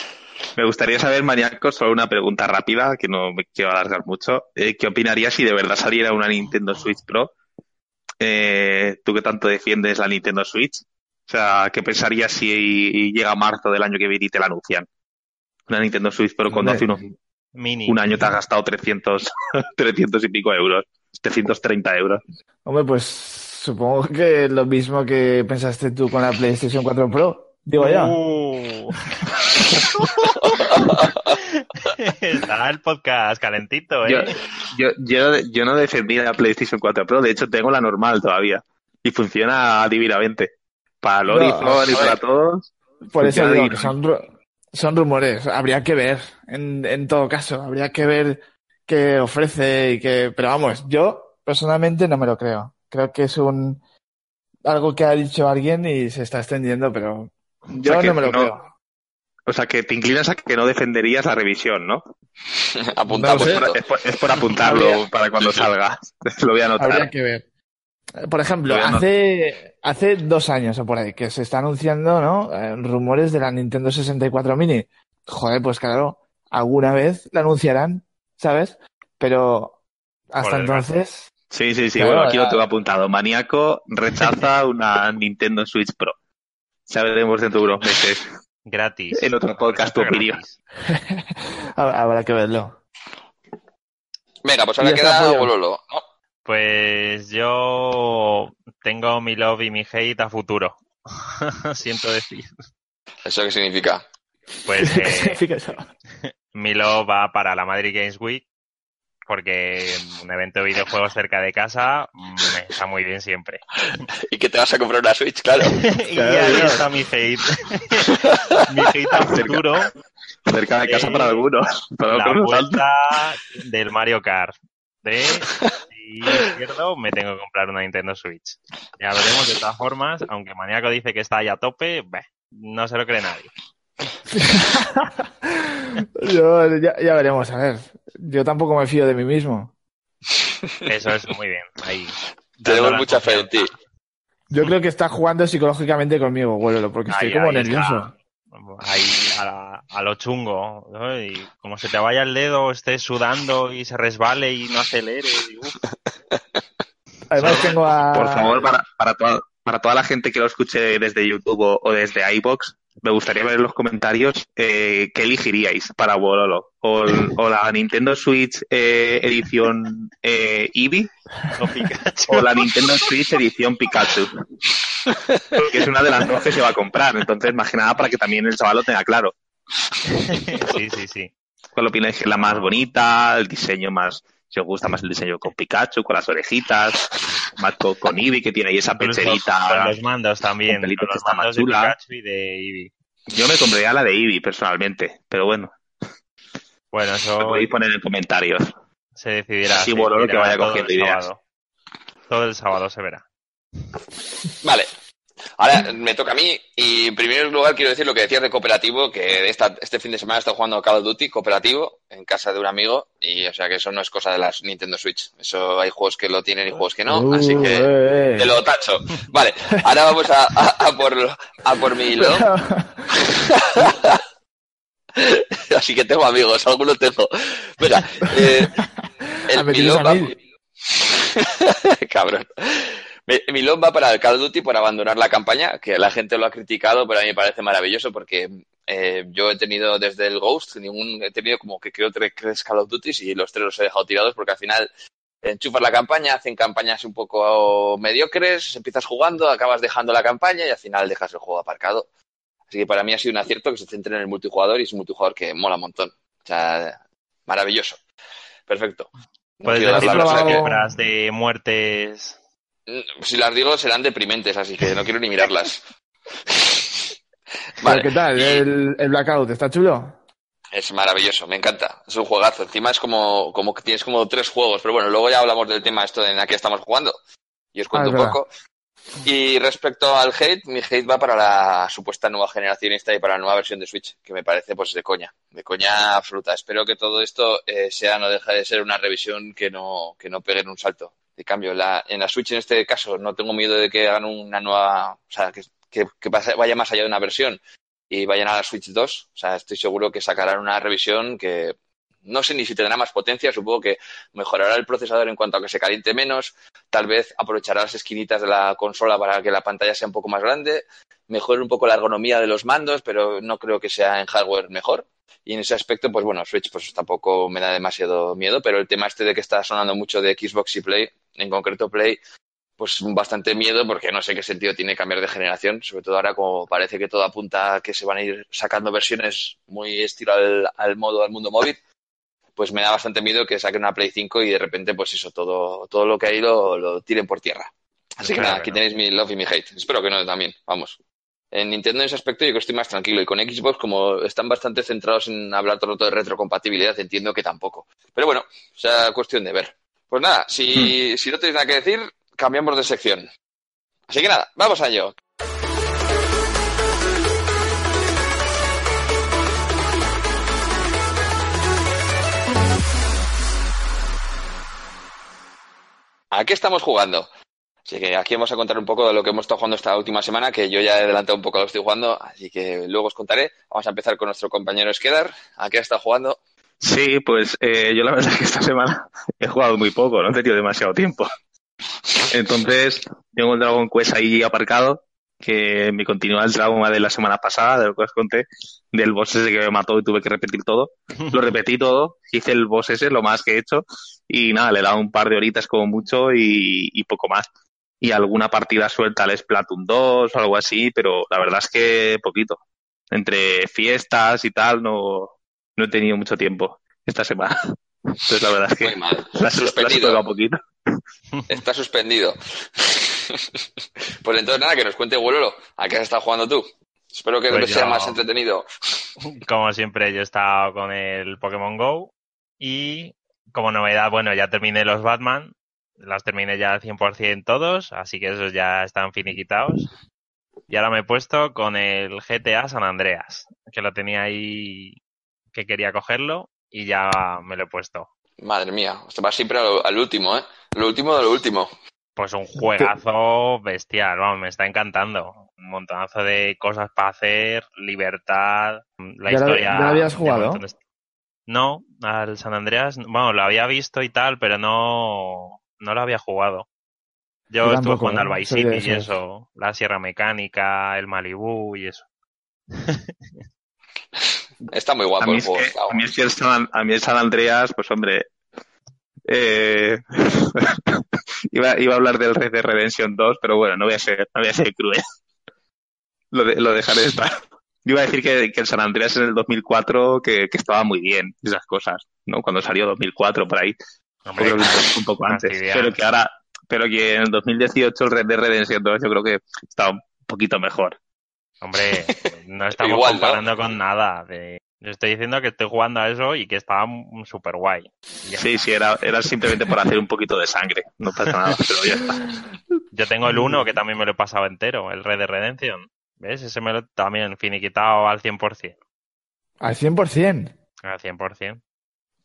Me gustaría saber, Maniaco, solo una pregunta rápida, que no me quiero alargar mucho. Eh, ¿Qué opinarías si de verdad saliera una Nintendo Switch Pro? Eh, tú que tanto defiendes la Nintendo Switch. O sea, ¿qué pensarías si llega marzo del año que viene y te la anuncian? Una Nintendo Switch Pro cuando hace unos, Mini. un año te has gastado 300, 300 y pico euros. 330 euros. Hombre, pues supongo que lo mismo que pensaste tú con la PlayStation 4 Pro, digo yo. Uh. Está el podcast calentito, ¿eh? Yo, yo, yo, yo no defendí la PlayStation 4 Pro, de hecho tengo la normal todavía. Y funciona divinamente. Para el No, Horizon y para todos. Por eso digo divino. que son, ru- son rumores, habría que ver, en, en todo caso, habría que ver qué ofrece y qué... Pero vamos, yo personalmente no me lo creo. Creo que es un algo que ha dicho alguien y se está extendiendo, pero yo sea que no me lo no- creo. O sea, que te inclinas a que no defenderías la revisión, ¿no? Apuntamos No sé. Es por, esto. es por- es por apuntarlo Habría- para cuando salga. Lo voy a anotar. Habría que ver. Eh, Por ejemplo, hace, hace dos años o por ahí que se está anunciando, ¿no? Eh, rumores de la Nintendo 64 Mini. Joder, pues claro, alguna vez la anunciarán, ¿sabes? Pero hasta entonces, Sí, sí, sí. Claro, bueno, aquí lo tengo apuntado. Maníaco rechaza una Nintendo Switch Pro. Sabremos dentro de unos meses. Gratis. En otro podcast tu opinión. habrá que verlo. Venga, pues ahora queda. Bololo. ¿no? Pues yo tengo mi love y mi hate a futuro. Siento decir. ¿Eso qué significa? Pues ¿Qué eh, significa eso? mi love va para la Madrid Games Week porque un evento de videojuegos cerca de casa mm, me está muy bien siempre. ¿Y que te vas a comprar una Switch? Claro. y Claro, ahí está mi hate. mi hate a futuro, Cerca de casa Eh, para algunos. Para la vuelta del Mario Kart. De si pierdo, me tengo que comprar una Nintendo Switch. Ya veremos de todas formas, aunque Maníaco dice que está ahí a tope, beh, no se lo cree nadie. Yo, ya, ya veremos, a ver. Yo tampoco me fío de mí mismo. Eso es muy bien. Ahí. Tenemos mucha fe en ti. Yo creo que está jugando psicológicamente conmigo, Huélolo, porque estoy Ahí, como ahí nervioso. Ahí a, la- a lo chungo. ¿no? Y como se te vaya el dedo, estés sudando y se resbale y no acelere. y, uf. Además tengo a... Por favor, para, para, toda, para toda la gente que lo escuche desde YouTube o, o desde iBox, me gustaría ver en los comentarios eh, qué elegiríais para Bololo. O, la Nintendo Switch eh, edición eh, Eevee O Pikachu. o la Nintendo Switch edición Pikachu. Porque es una de las dos que se va a comprar. Entonces, más que nada para que también el chaval lo tenga claro. sí, sí, sí. ¿Cuál opináis que es la más bonita? El diseño más. Si os gusta más el diseño con Pikachu, con las orejitas, más con, con Eevee, que tiene ahí esa pecherita. Con los mandos también. con que está de chula. Pikachu y de Eevee. Yo me compraría la de Eevee, personalmente. Pero bueno, Bueno, lo eso podéis poner en comentarios. se decidirá. Sí, bueno, lo que vaya todo cogiendo el ideas. sábado. Todo el sábado se verá. Vale. Ahora me toca a mí y en primer lugar quiero decir lo que decías de cooperativo, que esta, este fin de semana he estado jugando Call of Duty cooperativo en casa de un amigo y o sea que eso no es cosa de las Nintendo Switch. Eso hay juegos que lo tienen y juegos que no, así Uh, que eh, eh. te lo tacho. Vale, ahora vamos a, a- a por, a por mi hilo. Así que tengo amigos, algunos tengo. Venga, eh, Ah, el a mí. Cabrón. Mi- Milón va para el Call of Duty por abandonar la campaña, que la gente lo ha criticado, pero a mí me parece maravilloso porque eh, yo he tenido desde el Ghost, ningún, he tenido como que creo tres, tres Call of Duty y los tres los he dejado tirados porque al final enchufas la campaña, hacen campañas un poco mediocres, empiezas jugando, acabas dejando la campaña y al final dejas el juego aparcado. Así que para mí ha sido un acierto que se centre en el multijugador y es un multijugador que mola un montón. O sea, maravilloso. Perfecto. No Puedes decir las que- de muertes. Si las digo serán deprimentes, así que no quiero ni mirarlas. Vale, ¿Qué tal? ¿El, el Blackout está chulo? es maravilloso, me encanta. Es un juegazo. Encima es como, como que tienes como tres juegos, pero bueno, luego ya hablamos del tema esto en la que estamos jugando. Y os cuento Ah, es un poco. Y respecto al hate, mi hate va para la supuesta nueva generación esta y para la nueva versión de Switch, que me parece pues de coña, de coña absoluta. Espero que todo esto eh, sea, no deje de ser una revisión que no, que no peguen un salto. De cambio, en la Switch en este caso no tengo miedo de que hagan una nueva, o sea, que, que, vaya más allá de una versión y vayan a la Switch 2. O sea, estoy seguro que sacarán una revisión que no sé ni si tendrá más potencia, supongo que mejorará el procesador en cuanto a que se caliente menos, tal vez aprovechará las esquinitas de la consola para que la pantalla sea un poco más grande, mejore un poco la ergonomía de los mandos, pero no creo que sea en hardware mejor. Y en ese aspecto, pues bueno, Switch pues tampoco me da demasiado miedo, pero el tema este de que está sonando mucho de Xbox y Play, en concreto Play, pues bastante miedo porque no sé qué sentido tiene cambiar de generación, sobre todo ahora como parece que todo apunta a que se van a ir sacando versiones muy estilo al, al modo al mundo móvil, pues me da bastante miedo que saquen una Play 5 y de repente pues eso, todo, todo lo que hay lo, lo tiren por tierra. Así que nada, que aquí no. tenéis mi love y mi hate. Espero que no también, vamos. En Nintendo en ese aspecto yo creo que estoy más tranquilo y con Xbox como están bastante centrados en hablar todo el rato de retrocompatibilidad, entiendo que tampoco. Pero bueno, o sea, cuestión de ver. Pues nada, si, si no tenéis nada que decir, cambiamos de sección. Así que nada, vamos a ello. ¿A qué estamos jugando? Así que aquí vamos a contar un poco de lo que hemos estado jugando esta última semana, que yo ya he adelantado un poco lo que estoy jugando, así que luego os contaré. Vamos a empezar con nuestro compañero Esquedar. ¿A qué ha estado jugando? Sí, pues eh, yo la verdad es que esta semana he jugado muy poco, no he tenido demasiado tiempo. Entonces, tengo el Dragon Quest ahí aparcado, que me continúa el trauma de la semana pasada, de lo que os conté, del boss ese que me mató y tuve que repetir todo. Lo repetí todo, hice el boss ese, lo más que he hecho, y nada, le he dado un par de horitas como mucho y, y poco más. Y alguna partida suelta al Splatoon 2 o algo así, pero la verdad es que poquito. Entre fiestas y tal, no, no he tenido mucho tiempo esta semana. Entonces la verdad es Muy que mal. la, Suspendido. poquito. Está suspendido. pues entonces nada, que nos cuente Wololo. ¿A qué has estado jugando tú? Espero que Pues sea yo- más entretenido. Como siempre, yo he estado con el Pokémon Go y como novedad, bueno, ya terminé los Batman, las terminé ya al 100% todos, así que esos ya están finiquitados. Y ahora me he puesto con el GTA San Andreas, que lo tenía ahí, que quería cogerlo y ya me lo he puesto. Madre mía, esto va siempre al, al último, ¿eh? Lo último de lo último. Pues un juegazo bestial, vamos, me está encantando. Un montonazo de cosas para hacer, libertad, la ¿Ya lo- historia. ya lo habías jugado? No, al San Andreas, bueno, lo había visto y tal, pero no, no lo había jugado. Yo Yo estuve jugando al ¿eh? Vice City y eso, la Sierra Mecánica, el Malibu y eso. Está muy A guapo mí, el es juego. que, está a mí es que el San, a mí el San Andreas, pues hombre, Eh, iba, iba a hablar del Red Dead Redemption 2, pero bueno, no voy a ser, no voy a ser cruel. Lo, de- lo dejaré estar. Iba a decir que, que el San Andreas en el 2004 que, que estaba muy bien, esas cosas, ¿no? Cuando salió 2004 por ahí, Hombre, que un poco, un poco antes. Pero que ahora, pero que en el 2018 el Red Dead Redemption 2 yo creo que está un poquito mejor. Hombre, no estamos Igual, ¿no? comparando con nada. De... Yo estoy diciendo que estoy jugando a eso y que estaba súper guay. Sí, sí, era, era simplemente por hacer un poquito de sangre, no pasa nada, pero ya está. Yo tengo el 1 que también me lo he pasado entero, el Red de Redemption. ¿Ves? Ese me lo he también finiquitado al 100%. Al 100%. Al 100%.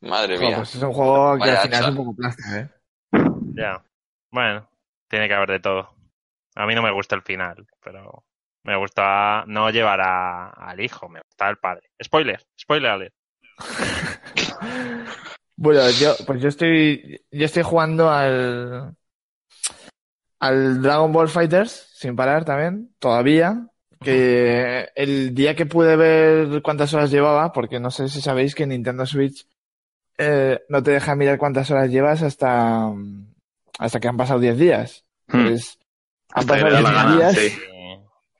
Madre mía. pues es un juego que Vaya al final hacha. es un poco plástico, ¿eh? Ya. Bueno, tiene que haber de todo. A mí no me gusta el final, pero me gusta no llevar a- al hijo, me gusta el padre. Spoiler, spoiler alert. Bueno, yo, pues yo estoy, yo estoy jugando al, al Dragon Ball Fighters sin parar también, todavía. Que el día que pude ver cuántas horas llevaba, porque no sé si sabéis que Nintendo Switch eh, no te deja mirar cuántas horas llevas hasta, hasta que han pasado 10 días. Hmm. Pues, han Hasta pasado me da la 10 gana, días, sí.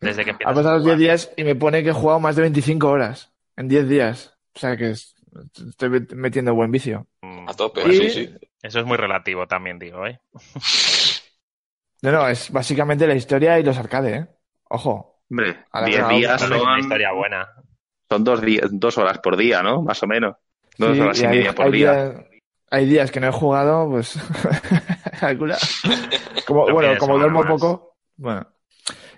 Desde que empiezas han pasado los 10 jugar. días y me pone que he jugado más de 25 horas en 10 días. O sea que es- estoy metiendo buen vicio. Mm, A tope, Y- sí, sí. Eso es muy relativo también, digo, ¿eh? No, no, es básicamente la historia y los arcades, ¿eh? Ojo. Hombre, Ahora 10 me días Es una son, historia buena. son dos, días, dos horas por día, ¿no? Más o menos. Dos Sí, horas y hay, media por hay día. días, hay días que no he jugado, pues. calcula. Como, bueno, como duermo más. poco. Bueno.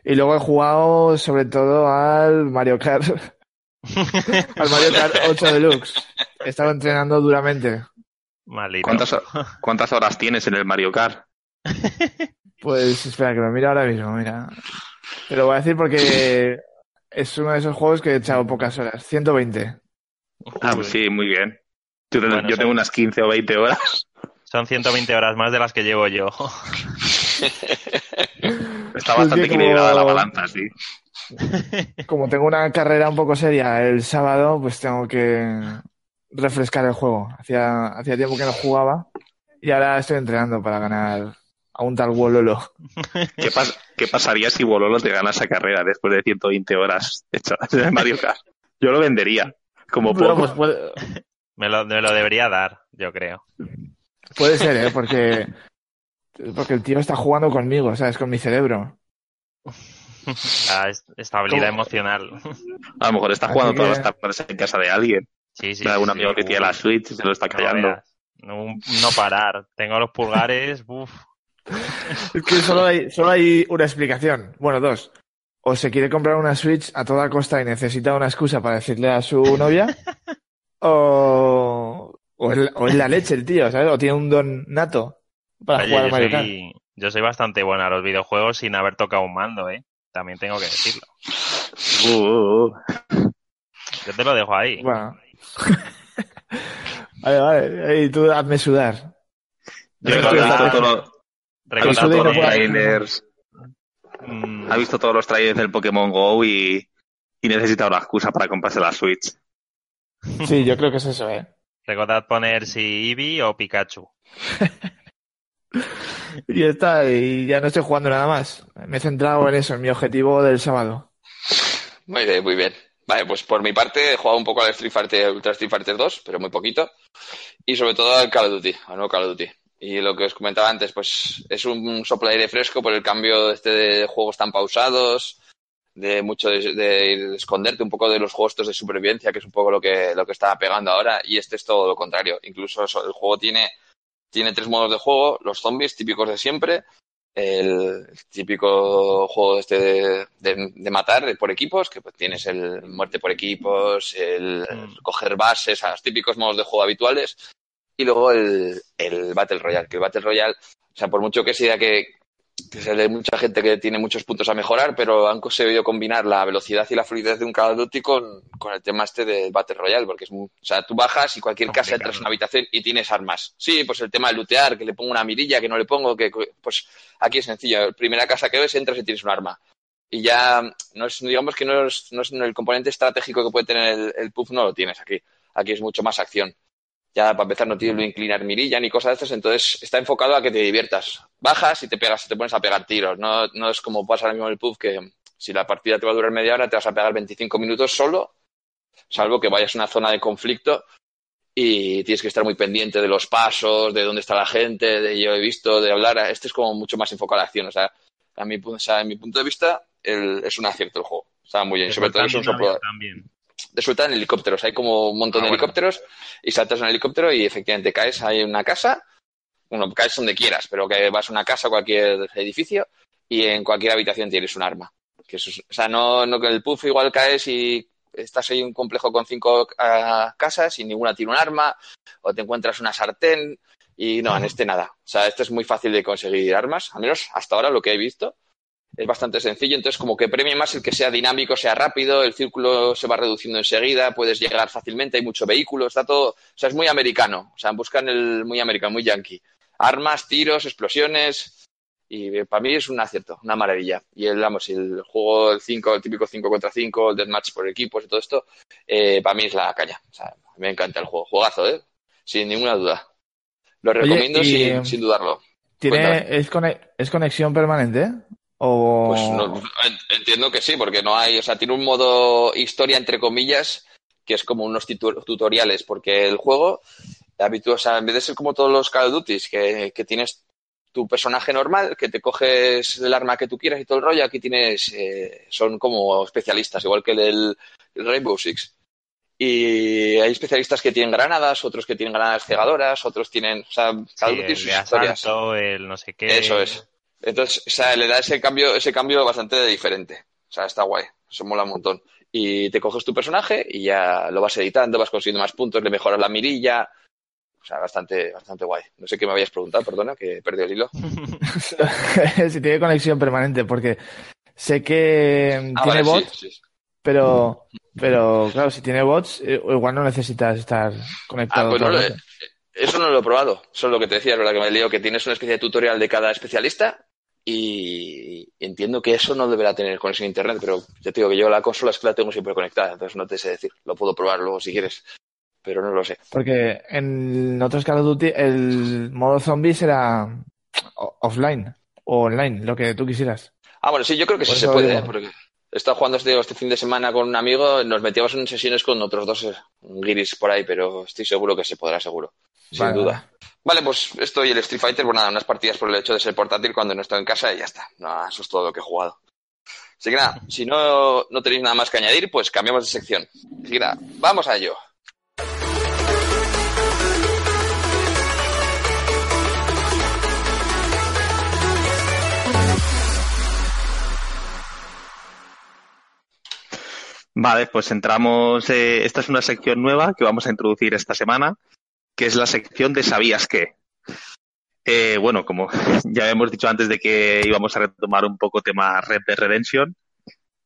Y luego he jugado sobre todo al Mario Kart. al Mario Kart 8 Deluxe. He estado entrenando duramente. Malito. ¿Cuántas, ¿Cuántas horas tienes en el Mario Kart? Pues espera, que lo miro ahora mismo, mira. Te lo voy a decir porque es uno de esos juegos que he echado pocas horas. 120. Ah, pues sí, muy bien. Yo, Bueno, tengo unas 15 o 20 horas. Son 120 horas más de las que llevo yo. Está Es bastante como- equilibrada la balanza, sí. Como tengo una carrera un poco seria el sábado, pues tengo que refrescar el juego. Hacía, hacía tiempo que no jugaba y ahora estoy entrenando para ganar a un tal Wololo. ¿Qué, pas- qué pasaría si Bololo te gana esa carrera después de 120 horas echadas en Mario Kart? Yo lo vendería, como poco. pues puede, Me lo, me lo debería dar, yo creo. puede ser, ¿eh? Porque, porque el tío está jugando conmigo, ¿sabes? Con mi cerebro. La es- estabilidad ¿Cómo? emocional. A lo mejor está jugando que- todas las tardes en casa de alguien. Sí, sí. de algún sí, amigo sí. que tiene la Switch y se lo está No callando. No, no parar. Tengo los pulgares. Uf. Es que solo hay, solo hay una explicación. Bueno, dos. O se quiere comprar una Switch a toda costa y necesita una excusa para decirle a su novia. o, o es la leche el tío, ¿sabes? O tiene un don nato para Oye, jugar al yo Mario Kart. soy, yo soy bastante bueno a los videojuegos sin haber tocado un mando, ¿eh? También tengo que decirlo. Uh, uh, uh. Yo te lo dejo ahí. Bueno. vale, vale. Y tú hazme sudar. Yo he todos los, todos trailers, Mm, ha visto todos los trailers del Pokémon Go y, y necesita una excusa para comprarse la Switch. Sí, yo creo que es eso, ¿eh? recordad poner si Eevee o Pikachu. Y ya está, y ya no estoy jugando nada más. Me he centrado en eso, en mi objetivo del sábado. Muy bien, muy bien. Vale, pues por mi parte he jugado un poco al Street Fighter, Ultra Street Fighter 2, pero muy poquito. Y sobre todo al Call of Duty, al nuevo Call of Duty. Y lo que os comentaba antes, pues es un soplo aire fresco por el cambio este de juegos tan pausados, de mucho de, de esconderte un poco de los juegos de supervivencia, que es un poco lo que, lo que está pegando ahora. Y este es todo lo contrario. Incluso el juego tiene, tiene tres modos de juego, los zombies típicos de siempre, el típico juego este de, de- de matar por equipos, que pues tienes el muerte por equipos, el Mm. coger bases, a los típicos modos de juego habituales, y luego el, el Battle Royale, que el Battle Royale, o sea, por mucho que sea que se le mucha gente que tiene muchos puntos a mejorar, pero han conseguido combinar la velocidad y la fluidez de un Call of Duty con, con el tema este del Battle Royale, porque es muy, o sea, tú bajas y cualquier casa entras en una habitación y tienes armas. Sí, pues el tema de lootear, que le pongo una mirilla, que no le pongo, que pues aquí es sencillo. Primera casa que ves, entras y tienes un arma. Y ya, no es, digamos que no es, no es el componente estratégico que puede tener el, el PUF, no lo tienes aquí. Aquí es mucho más acción. ya para empezar no tiene lo inclinar mirilla ni cosas de estas, entonces está enfocado a que te diviertas. Bajas y te pegas, te pones a pegar tiros. No, no es como pasa ahora mismo en el pub que si la partida te va a durar media hora te vas a pegar 25 minutos solo, salvo que vayas a una zona de conflicto y tienes que estar muy pendiente de los pasos, de dónde está la gente, de yo he visto, de hablar. Este es como mucho más enfocado a la acción. O sea, a mi, o sea, en mi punto de vista el, es un acierto el juego. Está muy bien. Sobre todo es un soplo de suelta en helicópteros. Hay como un montón Ah, de bueno. helicópteros y saltas en un helicóptero y efectivamente caes ahí en una casa. Bueno, caes donde quieras, pero que vas a una casa, cualquier edificio y en cualquier habitación tienes un arma. Que eso es- o sea, no, no que el puff igual caes y estás ahí en un complejo con cinco ah, casas y ninguna tiene un arma o te encuentras una sartén y no, en este nada. O sea, este es muy fácil de conseguir armas, al menos hasta ahora lo que he visto. Es bastante sencillo, entonces como que premia más el que sea dinámico, sea rápido, el círculo se va reduciendo enseguida, puedes llegar fácilmente, hay mucho vehículo, está todo, o sea, es muy americano, o sea, buscan el muy americano, muy yankee. Armas, tiros, explosiones, y eh, para mí es un acierto, una maravilla. Y el, vamos, el juego, el 5, el típico 5 contra 5, el deathmatch por equipos y todo esto, eh, para mí es la caña. O sea, me encanta el juego, juegazo, ¿eh? Sin ninguna duda. Lo Oye, recomiendo y, sin, eh, sin dudarlo. ¿Tiene, es, ¿Es conexión permanente? ¿O... Pues no, en- entiendo que sí, porque no hay, o sea, tiene un modo historia entre comillas que es como unos tutoriales, porque el juego, habitu- o sea, en vez de ser como todos los Call of Duty, que, que tienes tu personaje normal, que te coges el arma que tú quieras y todo el rollo, aquí tienes, eh, son como especialistas, igual que el Rainbow Six. Y hay especialistas que tienen granadas, otros que tienen granadas cegadoras, otros tienen, o sea, Call of Sí, Duty el sus historias. el no sé qué. Eso es. Entonces, o sea, le da ese cambio, ese cambio bastante diferente. O sea, está guay. Eso mola un montón. Y te coges tu personaje y ya lo vas editando, vas consiguiendo más puntos, le mejoras la mirilla. O sea, bastante, bastante guay. No sé qué me habías preguntado, perdona, que he perdido el hilo. si tiene conexión permanente, porque sé que Ah, tiene vale, bots, sí, sí. pero, pero claro, si tiene bots, eh, igual no necesitas estar Ah, conectado. pues no lo he- rato. eso no lo he probado. Eso es lo que te decía, es verdad que me lío, que tienes una especie de tutorial de cada especialista y entiendo que eso no deberá tener conexión a internet, pero ya te digo que yo la consola es que la tengo siempre conectada, entonces no te sé decir. Lo puedo probar luego si quieres, pero no lo sé. Porque en otros Call of Duty el modo zombies era offline o online, lo que tú quisieras. Ah, bueno, sí, yo creo que Por sí se puede. ¿eh? porque he estado jugando este, este fin de semana con un amigo, nos metíamos en sesiones con otros dos eh, guiris por ahí, pero estoy seguro que se podrá, seguro, sin duda. vale. Vale, pues esto y el Street Fighter, pues nada, unas partidas por el hecho de ser portátil cuando no estoy en casa y ya está. No, eso es todo lo que he jugado. Así que nada, si no, no tenéis nada más que añadir, pues cambiamos de sección. Así que nada, vamos a ello. Vale, pues entramos. eh, esta es una sección nueva que vamos a introducir esta semana, que es la sección de ¿Sabías qué? Eh, bueno, como ya hemos dicho antes de que íbamos a retomar un poco tema Red Dead Redemption,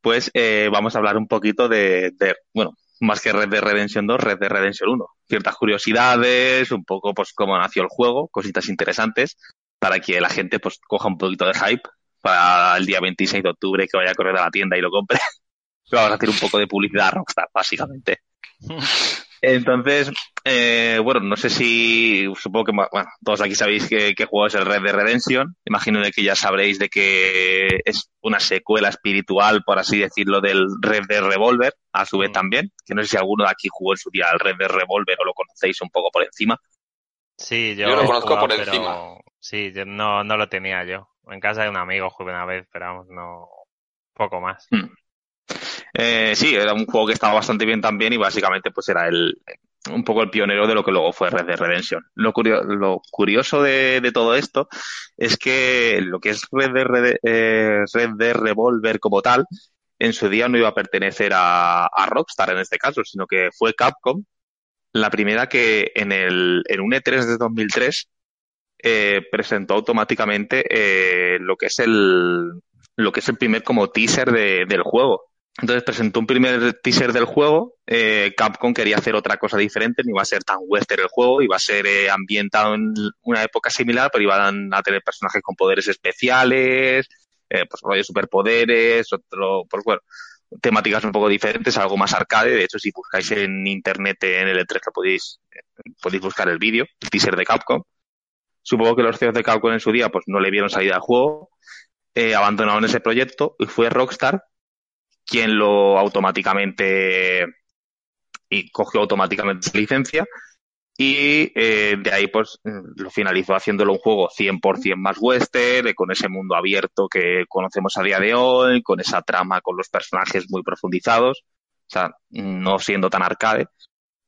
pues eh, vamos a hablar un poquito de, de, bueno, más que Red Dead Redemption 2, Red Dead Redemption 1. Ciertas curiosidades, un poco pues cómo nació el juego, cositas interesantes, para que la gente pues coja un poquito de hype para el día 26 de octubre que vaya a correr a la tienda y lo compre. Vamos a hacer un poco de publicidad a Rockstar, básicamente. Entonces, eh, bueno, no sé si, supongo que, bueno, todos aquí sabéis que, que juego es el Red Dead Redemption. Imagino de que ya sabréis de que es una secuela espiritual, por así decirlo, del Red Dead Revolver, a su vez Mm. también. Que no sé si alguno de aquí jugó en su día al Red Dead Revolver o lo conocéis un poco por encima. Sí, yo, Yo lo conozco jugado, por pero encima. Sí, yo no, no lo tenía yo. En casa de un amigo jugué una vez, pero vamos, no. Poco más. Eh, sí, era un juego que estaba bastante bien también y básicamente pues era el un poco el pionero de lo que luego fue Red Dead Redemption. Lo, curio- lo curioso de, todo esto es que lo que es Red Dead, Red, eh, Red Dead Revolver como tal, en su día no iba a pertenecer a, Rockstar en este caso, sino que fue Capcom la primera que en, el, en un E3 de 2003 eh, presentó automáticamente eh, lo que es el lo que es el primer como teaser de- del juego. Entonces presentó un primer teaser del juego. eh, Capcom quería hacer otra cosa diferente, no iba a ser tan western el juego, iba a ser eh, ambientado en una época similar, pero iban a tener personajes con poderes especiales, eh, pues rollo superpoderes, otro, pues bueno, temáticas un poco diferentes, algo más arcade. De hecho, si buscáis en internet en el E3 lo podéis podéis buscar el vídeo, el teaser de Capcom. Supongo que los CEOs de Capcom en su día pues no le vieron salida al juego, eh, abandonaron ese proyecto y fue Rockstar quien lo automáticamente y cogió automáticamente esa licencia y eh, de ahí pues lo finalizó haciéndolo un juego 100% más western, con ese mundo abierto que conocemos a día de hoy, con esa trama, con los personajes muy profundizados, o sea, no siendo tan arcade.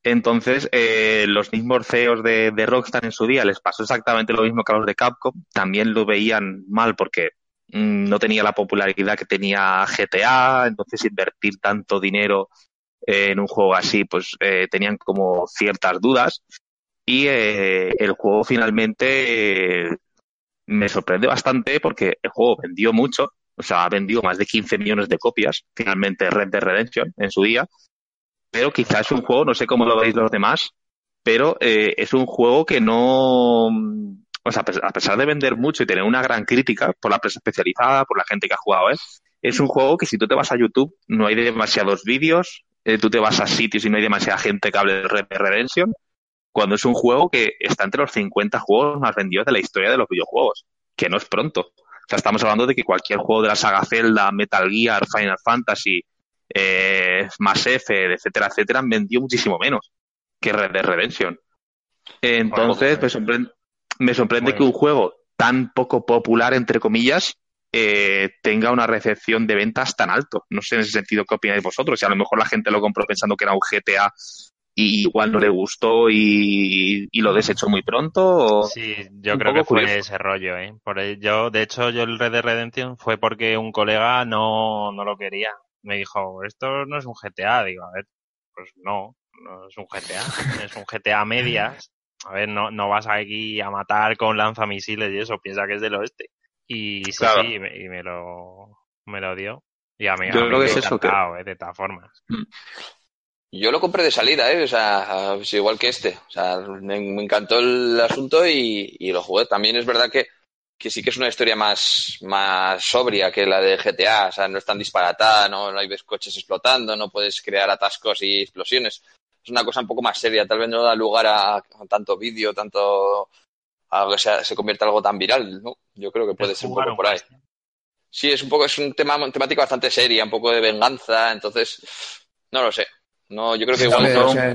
Entonces, eh, los mismos CEOs de, de, Rockstar en su día les pasó exactamente lo mismo que a los de Capcom, también lo veían mal porque mm, no tenía la popularidad que tenía GTA, entonces invertir tanto dinero en un juego así, pues eh, tenían como ciertas dudas. Y eh, el juego finalmente eh, me sorprendió bastante porque el juego vendió mucho, o sea, ha vendido más de 15 millones de copias, finalmente Red Dead Redemption en su día. Pero quizás es un juego, no sé cómo lo veis los demás, pero eh, es un juego que no. O sea, a pesar de vender mucho y tener una gran crítica por la prensa especializada, por la gente que ha jugado, es, es un juego que si tú te vas a YouTube no hay demasiados vídeos, eh, tú te vas a sitios y no hay demasiada gente que hable de Red Dead Redemption, cuando es un juego que está entre los 50 juegos más vendidos de la historia de los videojuegos, que no es pronto. O sea, estamos hablando de que cualquier juego de la saga Zelda, Metal Gear, Final Fantasy, eh, Mass Effect, etcétera, etcétera, han vendido muchísimo menos que Red Dead Redemption. Entonces, me sorprende, me sorprende que un juego tan poco popular, entre comillas, eh, tenga una recepción de ventas tan alto. No sé en ese sentido qué opináis vosotros. Si a lo mejor la gente lo compró pensando que era un GTA y igual no le gustó y, y lo desechó muy pronto. O... Sí, yo creo que fue ese rollo. ¿eh? Por yo, de hecho, yo el Red Dead Redemption fue porque un colega no, no lo quería. Me dijo, esto no es un GTA. Digo, a ver, pues no, no es un GTA. es un GTA medias. A ver, no, no vas aquí a matar con lanzamisiles y eso. Piensa que es del oeste. Y sí, Claro. sí, y me, y me lo, me lo dio. Y a mí, Yo a mí creo que me es ha eso, que- eh, de todas formas. Yo lo compré de salida, ¿eh? O sea, es igual que este. O sea, me, me encantó el asunto y, y lo jugué. También es verdad que, que sí que es una historia más, más sobria que la de GTA. O sea, no es tan disparatada, no, no hay ves coches explotando, no puedes crear atascos y explosiones. Es una cosa un poco más seria. Tal vez no da lugar a, a tanto vídeo, tanto a algo que sea- se convierta en algo tan viral, ¿no? Yo creo que puede Es ser un poco por ahí. Sí, es un poco, es un tema, temática bastante seria, un poco de venganza, entonces, no lo sé. No, yo creo que igual no, o sea,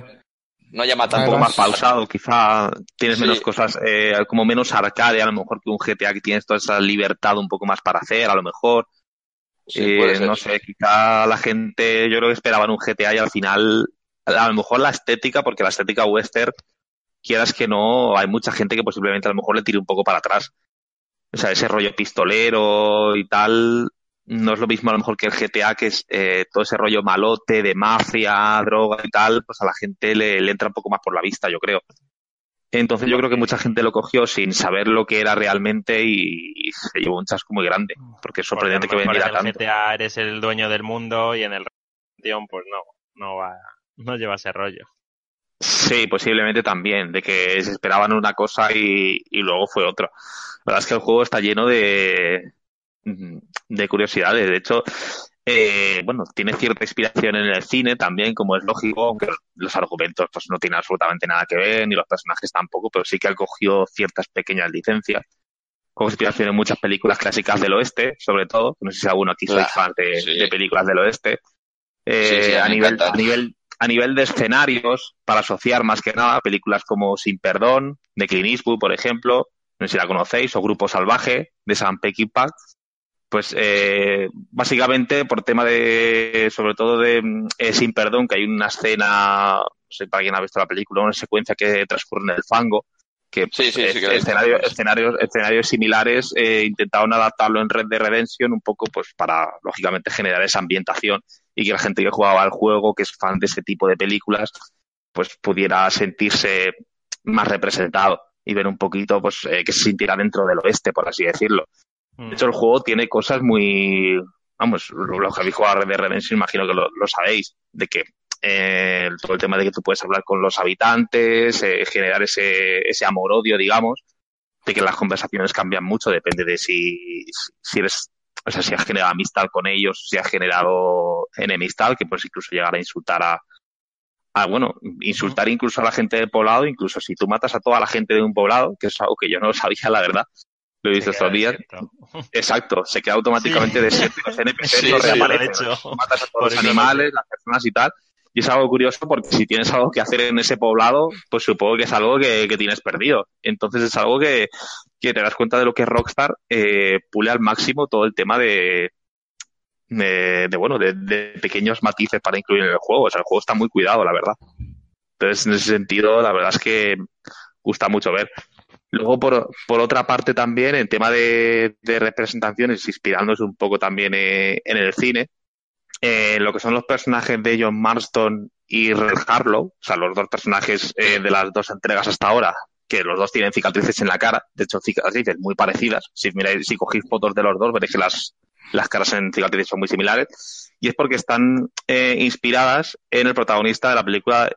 no llama un tanto poco más pausado, quizá tienes Sí. menos cosas, eh, como menos arcade, a lo mejor que un GTA que tienes toda esa libertad un poco más para hacer, a lo mejor. Sí, Eh, puede ser. no sé, quizá la gente, yo creo que esperaban un GTA y al final, a lo mejor la estética, porque la estética western, quieras que no, hay mucha gente que posiblemente a lo mejor le tire un poco para atrás. O sea, ese rollo pistolero y tal, no es lo mismo a lo mejor que el GTA, que es eh, todo ese rollo malote de mafia, droga y tal, pues a la gente le, le entra un poco más por la vista, yo creo. Entonces yo creo que mucha gente lo cogió sin saber lo que era realmente y, y se llevó un chasco muy grande, porque es sorprendente que Porque mejor vendiera en el tanto. GTA eres el dueño del mundo y en el pues no, no va, no lleva ese rollo. Sí, posiblemente también, de que se esperaban una cosa y, y luego fue otra. La verdad es que el juego está lleno de, de curiosidades. De hecho, eh, bueno, tiene cierta inspiración en el cine también, como es lógico, aunque los argumentos pues no tienen absolutamente nada que ver, ni los personajes tampoco, pero sí que él cogió ciertas pequeñas licencias. Con inspiración en muchas películas clásicas del oeste, sobre todo. No sé si alguno aquí sois Ah, fan de, sí. de películas del oeste. Eh, Sí, sí, a nivel, a nivel a nivel de escenarios, para asociar más que nada, películas como Sin Perdón, de Clint Eastwood, por ejemplo, no sé si la conocéis, o Grupo Salvaje, de Sam Peckinpah, pues eh, básicamente por tema de, sobre todo de eh, Sin Perdón, que hay una escena, no sé para quién ha visto la película, una secuencia que transcurre en el fango, que Sí, que escenarios, escenarios similares eh, intentaron adaptarlo en Red de Redemption un poco pues para, lógicamente, generar esa ambientación y que la gente que jugaba al juego, que es fan de ese tipo de películas, pues pudiera sentirse más representado y ver un poquito pues eh, que se sintiera dentro del oeste, por así decirlo. Mm. De hecho, el juego tiene cosas muy... Vamos, los que habéis jugado a Red Dead Redemption imagino que lo, lo sabéis, de que eh, todo el tema de que tú puedes hablar con los habitantes, eh, generar ese, ese amor-odio, digamos, de que las conversaciones cambian mucho, depende de si, si eres, o sea, si has generado amistad con ellos, si has generado enemistad, que puedes incluso llegar a insultar a, bueno, insultar incluso a la gente del poblado, incluso si tú matas a toda la gente de un poblado, que es algo que yo no sabía, la verdad, lo he visto estos días. Exacto, se queda automáticamente desierto y los NPCs Sí, no sí, reaparecen. lo he hecho. Matas a Por todos los lo animales, las personas y tal. Y es algo curioso porque si tienes algo que hacer en ese poblado, pues supongo que es algo que, que tienes perdido. Entonces es algo que, que te das cuenta de lo que Rockstar eh, pule al máximo todo el tema de, de, de, bueno, de, pequeños matices para incluir en el juego. O sea, el juego está muy cuidado, la verdad. Entonces, en ese sentido, la verdad es que gusta mucho ver. Luego, por, por otra parte, también, en tema de, de representaciones, inspirándose un poco también eh, en el cine, eh, lo que son los personajes de John Marston y Red Harlow, o sea, los dos personajes eh, de las dos entregas hasta ahora, que los dos tienen cicatrices en la cara, de hecho, cicatrices muy parecidas. Si miráis, si cogéis fotos de los dos, veréis que las, las caras en cicatrices son muy similares. Y es porque están eh, inspiradas en el protagonista de la película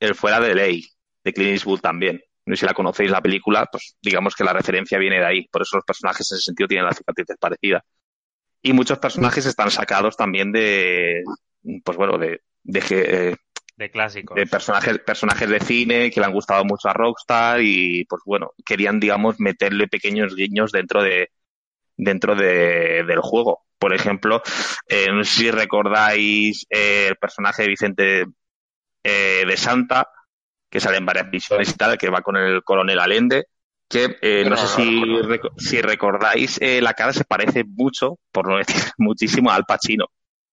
El Fuera de Ley, de Clint Eastwood también. Sé si la conocéis la película, pues digamos que la referencia viene de ahí. Por eso los personajes en ese sentido tienen las cicatrices parecidas. Y muchos personajes están sacados también de, pues bueno, de, de, eh, De clásicos. de personajes, personajes de cine que le han gustado mucho a Rockstar y pues bueno, querían digamos meterle pequeños guiños dentro de dentro de, del juego. Por ejemplo, eh, no sé si recordáis eh, el personaje de Vicente eh, de Santa, que sale en varias visiones y tal, que va con el coronel Allende, que eh, no, sé si, si recordáis, eh, la cara se parece mucho, por no decir muchísimo, a Al Pacino.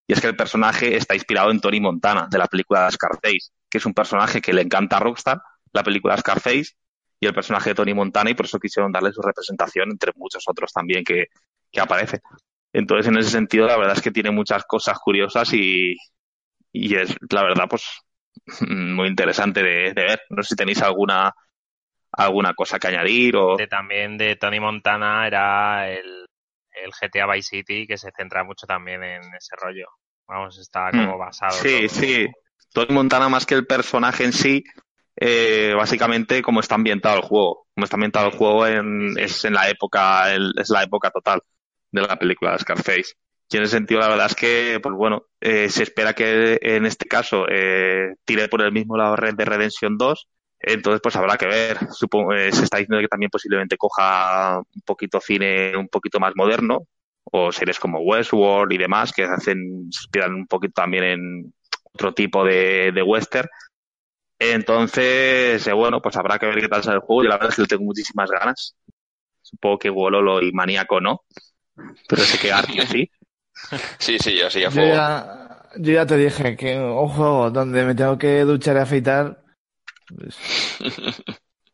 Y es que el personaje está inspirado en Tony Montana, de la película Scarface, que es un personaje que le encanta a Rockstar, la película Scarface, y el personaje de Tony Montana, y por eso quisieron darle su representación entre muchos otros también que, que aparecen. Entonces, en ese sentido, la verdad es que tiene muchas cosas curiosas y, y es, la verdad, pues, muy interesante de, de ver. No sé si tenéis alguna, alguna cosa que añadir o... De- también de Tony Montana era el, el GTA Vice City, que se centra mucho también en ese rollo. Vamos, está como Mm. basado. Sí, todo. sí. Tony Montana, más que el personaje en sí, eh, básicamente como está ambientado el juego. Como está ambientado el juego en, es en la época, el- es la época total de la película de Scarface. Y en ese sentido, la verdad es que, pues bueno, eh, se espera que en este caso eh, tire por el mismo lado Red de Redemption 2. Entonces, pues habrá que ver. Supongo, eh, se está diciendo que también posiblemente coja un poquito cine un poquito más moderno, o series como Westworld y demás, que hacen, inspiran un poquito también en otro tipo de, de western. Entonces, eh, bueno, pues habrá que ver qué tal sale el juego. Yo la verdad es que le tengo muchísimas ganas. Supongo que Wololo y Maníaco no, pero sé que Artio sí. Sí, sí, yo sí, a Yo fuego. ya, yo ya te dije que un juego donde me tengo que duchar y afeitar. Pues,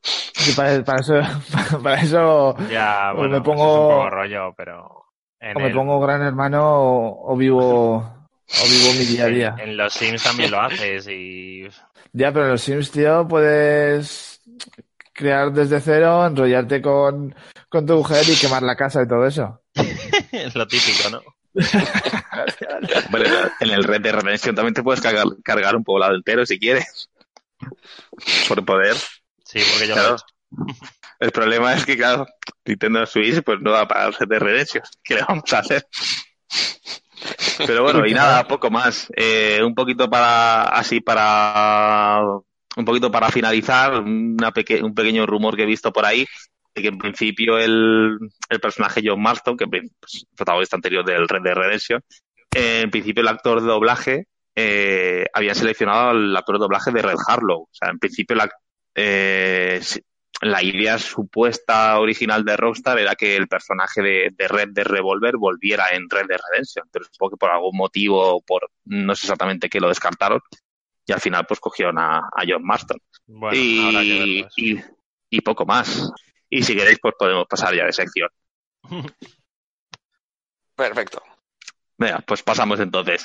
sí, para, para eso, para eso Ya, bueno, me eso es pongo- un poco rollo, pero... En, o me el- pongo gran hermano o, o vivo o vivo mi día a día. en- en los Sims también lo haces y... Ya, pero en los Sims, tío, puedes crear desde cero, enrollarte con, con tu mujer y quemar la casa y todo eso. es lo típico, ¿no? Hombre, en el Red de Redemption también te puedes cargar, cargar un poblado entero si quieres. Por poder. Sí, porque yo lo he Claro. hecho. El problema es que, claro, Nintendo Switch pues no va a pagar el Red de Redemption. ¿Qué le vamos a hacer? Pero bueno, y nada, poco más. Eh, un poquito para, así para, un poquito para finalizar, una peque- un pequeño rumor que he visto por ahí, de que en principio el, el personaje John Marston, que es protagonista anterior del Red de Redemption, eh, en principio el actor de doblaje eh, había seleccionado al actor de doblaje de Red Harlow. O sea, en principio la, eh, la idea supuesta original de Rockstar era que el personaje de, de Red de Revolver volviera en Red de Redemption, pero supongo que por algún motivo, por no sé exactamente qué, lo descartaron y al final pues cogieron a, a John Marston. Bueno, y, y, y poco más. Y si queréis pues podemos pasar ya de sección. Perfecto. Venga, pues pasamos entonces.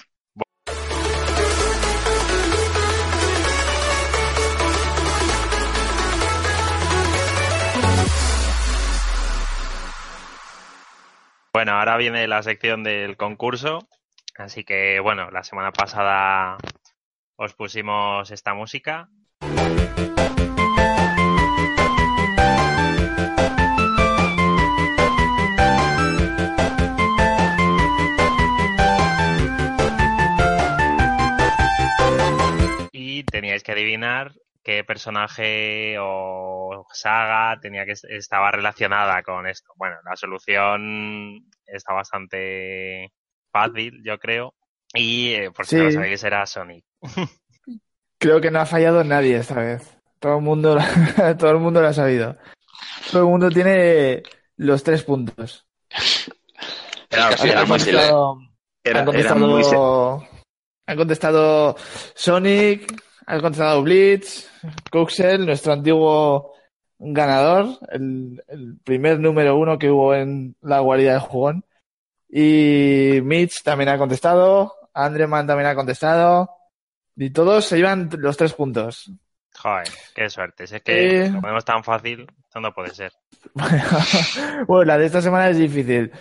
Bueno, ahora viene la sección del concurso. Así que, bueno, la semana pasada os pusimos esta música. Y teníais que qué personaje o saga tenía que estaba relacionada con esto. Bueno, la solución está bastante fácil, yo creo. Y eh, por si no lo sabéis, era Sonic. creo que no ha fallado nadie esta vez. Todo el mundo, todo el mundo lo ha sabido. Todo el mundo tiene los tres puntos. Era, era, fácil, ¿eh? han contestado, han contestado Sonic, han contestado Blitz, Coxel, nuestro antiguo ganador, el, primer número uno que hubo en la guarida del jugón. Y Mitch también ha contestado, Andreman también ha contestado. Y todos se iban los tres puntos. Joder, qué suerte. Si es que lo ponemos tan fácil, no puede ser. bueno, la de esta semana es difícil.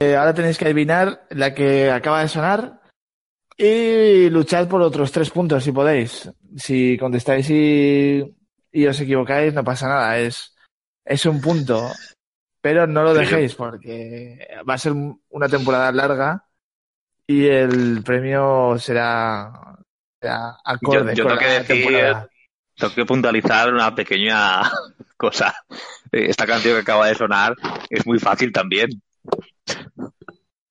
Eh, ahora tenéis que adivinar la que acaba de sonar y luchad por otros tres puntos si podéis. Si contestáis y, os equivocáis, no pasa nada. Es, es un punto. Pero no lo dejéis porque va a ser una temporada larga y el premio será, acorde. Yo, tengo que decir, tengo que puntualizar una pequeña cosa. Esta canción que acaba de sonar es muy fácil también.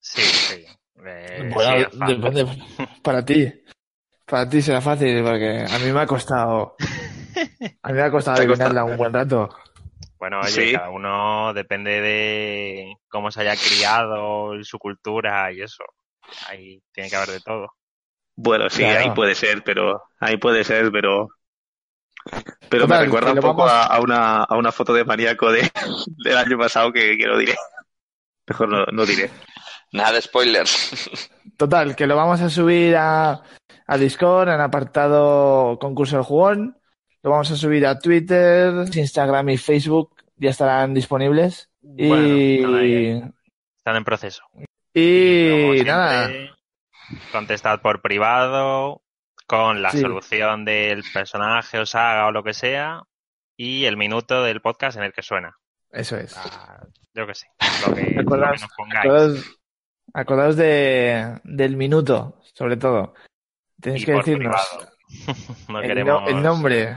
Sí, sí. Eh, bueno, depende. Para ti. Para ti será fácil, porque a mí me ha costado. A mí me ha costado adivinarla un buen rato. Bueno, oye, cada uno depende de cómo se haya criado, su cultura y eso. Ahí tiene que haber de todo. Bueno, sí, ahí puede ser, pero ahí puede ser, pero pero me recuerda un poco a, una, a una foto de maníaco de, del año pasado que, que lo diré. Mejor no, no diré. Nada de spoilers. Total, que lo vamos a subir a, a Discord en apartado concurso del jugón. Lo vamos a subir a Twitter, Instagram y Facebook. Ya estarán disponibles. y... Están, en proceso. Y, nada. Contestad por privado, con la solución del personaje o saga o lo que sea, y el minuto del podcast en el que suena. Eso es. Ah, yo que sé. Lo que, nos pongáis. Acordaos de, del minuto, sobre todo. Tenéis que decirnos el, nombre,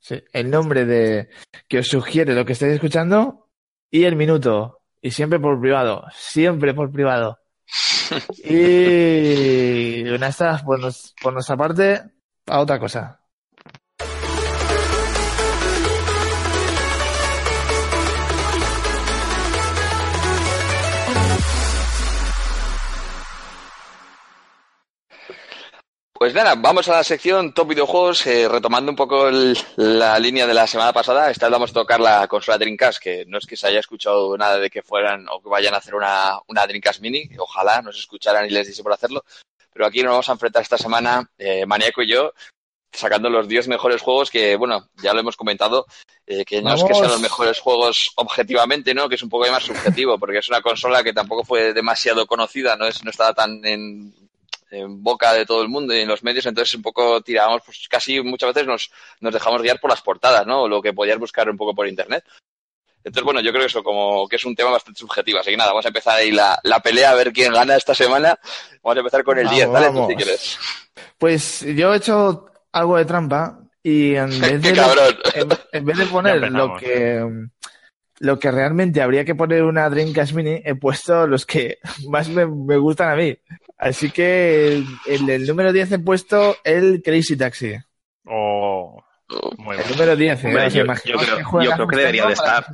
sí, el nombre de que os sugiere lo que estáis escuchando y el minuto. Y siempre por privado, siempre por privado. y una estas, por, por nuestra parte, a otra cosa. Pues nada, vamos a la sección Top Videojuegos, eh, retomando un poco la línea de la semana pasada. Esta vez vamos a tocar la consola Dreamcast, que no es que se haya escuchado nada de que fueran o que vayan a hacer una, una Dreamcast Mini, ojalá nos escucharan y les diese por hacerlo. Pero aquí nos vamos a enfrentar esta semana, eh, Maníaco y yo, sacando los 10 mejores juegos que, bueno, ya lo hemos comentado, eh, que no es que sean los mejores juegos objetivamente, ¿no? Que es un poco más subjetivo, porque es una consola que tampoco fue demasiado conocida, no, es, no estaba tan en en boca de todo el mundo y en los medios, entonces un poco tirábamos, pues casi muchas veces nos, nos dejamos guiar por las portadas, ¿no? O lo que podías buscar un poco por internet. Entonces, bueno, yo creo que eso como que es un tema bastante subjetivo. Así que nada, vamos a empezar ahí la, la pelea a ver quién gana esta semana. Vamos a empezar con el 10, ¿vale? si quieres. Pues yo he hecho algo de trampa y en vez de, en, vez de poner lo que lo que realmente habría que poner una Dreamcast Mini, he puesto los que más me, me gustan a mí. Así que el, el, número 10 he puesto el Crazy Taxi. Oh, muy el número 10. ¿eh? yo, creo, yo, creo, que debería de estar.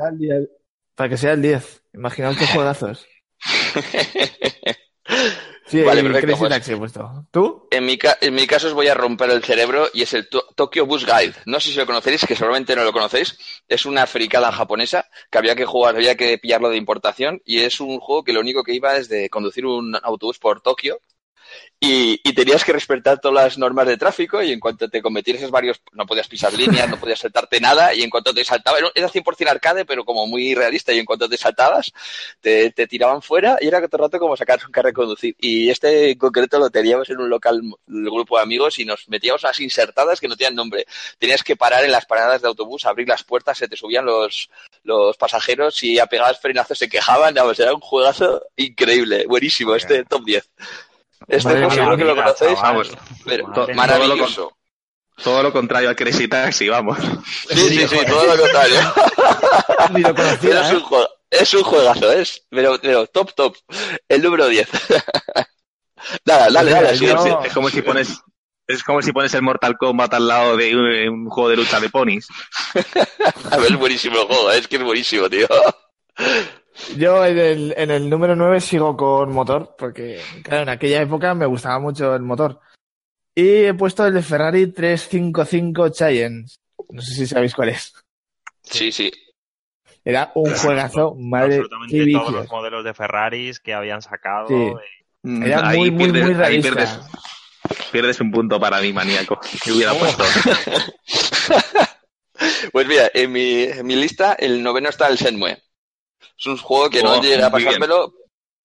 Para que sea el 10. Imaginaos qué juegazos. Sí, vale, el perfecto, Crazy Taxi he puesto. ¿Tú? En mi, en mi caso os voy a romper el cerebro y es el Tokyo Bus Guide. No sé si lo conocéis, que seguramente no lo conocéis. Es una fricada japonesa que había que jugar, había que pillarlo de importación y es un juego que lo único que iba es de conducir un autobús por Tokio y, y tenías que respetar todas las normas de tráfico y en cuanto te cometieses varios, no podías pisar líneas, no podías saltarte nada y en cuanto te saltaba, era- era 100% arcade, pero como muy realista y en cuanto te saltabas, te, te tiraban fuera y era todo el rato como sacar un carro y conducir. Y este en concreto lo teníamos en un local, el grupo de amigos y nos metíamos a las insertadas que no tenían nombre. Tenías que parar en las paradas de autobús, abrir las puertas, se te subían los, los pasajeros y a pegadas frenazos se quejaban, vamos, era un juegazo increíble, buenísimo, este top 10. Este juego seguro que lo conocéis. Vamos, pero Madre mía. maravilloso. todo lo contrario al Crazy Taxi, vamos. Sí, sí, sí, todo lo contrario. Ni lo Pero es ¿eh? un, juego, es un juegazo, es, pero, pero top, top. El número 10. Nada, dale, dale, sigue. Es como si pones es como si pones el Mortal Kombat al lado de un, un juego de lucha de ponis. A ver, es buenísimo el juego, es que es buenísimo, tío. Yo en el, en el número 9 sigo con motor, porque claro, en aquella época me gustaba mucho el motor. Y he puesto el de Ferrari 355 Giants. No sé si sabéis cuál es. Sí, sí. Era un juegazo, madre, Absolutamente todos los modelos de Ferraris que habían sacado. Sí. eh, Era Ahí muy, muy, pierdes- muy ahí realista. pierdes, pierdes un punto para mí, maníaco. ¿Qué hubiera puesto? Pues mira, en mi, en mi lista el noveno está el Shenmue. Es un juego que no Oh, llegué a bien. pasármelo,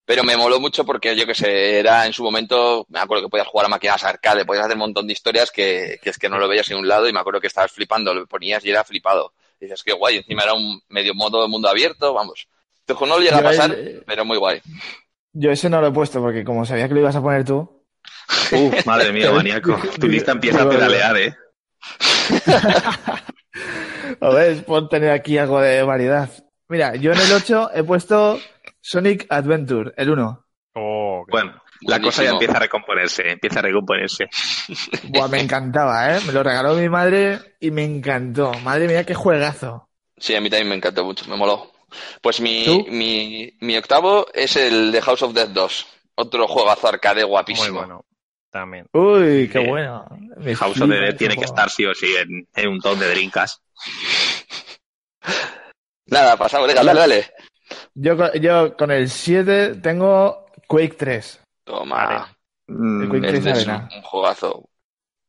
pero me moló mucho porque yo que sé, era en su momento, me acuerdo que podías jugar a máquinas arcade, podías hacer un montón de historias que, que es que no lo veías en un lado y me acuerdo que estabas flipando, lo ponías y era flipado. Y dices, qué guay, encima era un medio modo de mundo abierto, vamos. Este juego no lo llega a Yo pasar, el- pero muy guay. Yo ese no lo he puesto porque como sabía que lo ibas a poner tú. Uf, madre mía, maníaco. Tu lista empieza a pedalear, ¿eh? A ver, por tener aquí algo de variedad. Mira, yo en el 8 he puesto Sonic Adventure, el 1. oh, Bueno, la cosa ya empieza a recomponerse, empieza a recomponerse. Buah, me encantaba, ¿eh? Me lo regaló mi madre y me encantó. Madre mía, qué juegazo. Sí, a mí también me encantó mucho, me moló. Pues mi, mi, mi octavo es el de House of Dead 2. Otro juegazo arcade muy guapísimo. bueno. También. Uy, qué Eh, bueno. Me House of flipa the Dead ese tiene que estar sí o sí en, en un ton de drinkas. Nada, pasamos, venga, dale, dale. Yo, con- yo con el 7 tengo Quake 3. Toma. Vale. El Quake Este 3 es un, Arena. un juegazo.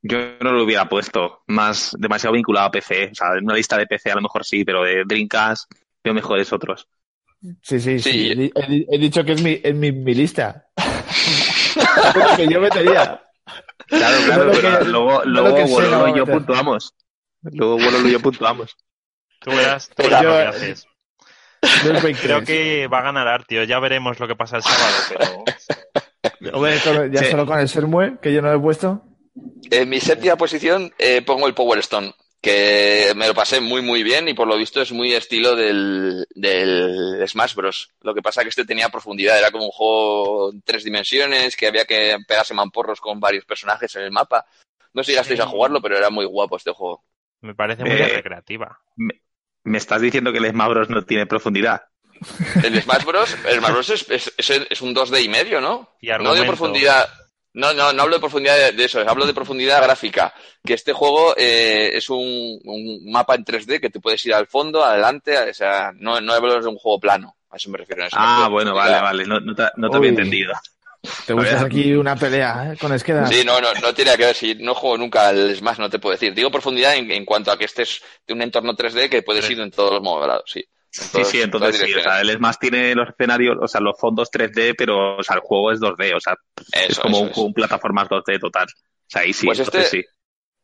Yo no lo hubiera puesto, más demasiado vinculado a PC. O sea, en una lista de PC a lo mejor sí, pero de drinkas veo mejores otros. Sí, sí, sí. Sí. He, di- he di- he dicho que es mi, es mi, mi lista. Lo que yo metería. Claro, claro, No pero que- luego, no lo luego Wololo y yo puntuamos. Luego Wololo y yo puntuamos. Tú verás, tú verás yo- lo que haces. Creo 3. que va a ganar Artio. Ya veremos lo que pasa el sábado, pero Hombre, ya Sí. solo con el Sermue, que yo no lo he puesto. En mi séptima posición eh, pongo el Power Stone, que me lo pasé muy muy bien y por lo visto es muy estilo del, del Smash Bros. Lo que pasa que este tenía profundidad, era como un juego en tres dimensiones, que había que pegarse mamporros con varios personajes en el mapa. No sé si llegasteis a jugarlo, pero era muy guapo este juego. me parece muy Eh, recreativa. ¿Me estás diciendo que el Smash Bros no tiene profundidad? El Smash Bros. El Smash Bros. Es, es, es- es un 2D y medio, ¿no? Y No de profundidad. No, no, no hablo de profundidad de, de eso, hablo de profundidad gráfica. Que este juego eh, es un, un mapa en 3D que te puedes ir al fondo, adelante, o sea, no, no hablo de un juego plano. A eso me refiero. a eso me Ah, refiero. bueno, vale, vale. No, no te, no te había entendido. Te buscas aquí una pelea, ¿eh? Con Esqueda. Sí, no, no, no tiene que ver. Si no juego nunca al Smash, no te puedo decir. Digo profundidad en, en cuanto a que estés de un entorno 3D que puedes ir en todos los modos, sí. Sí, sí, entonces sí. O sea, el Smash tiene los escenarios, o sea, los fondos 3D, pero o sea, el juego es 2D. O sea, es como eso un es. juego, un plataformas 2D total. O sea, ahí sí, Pues entonces este- sí.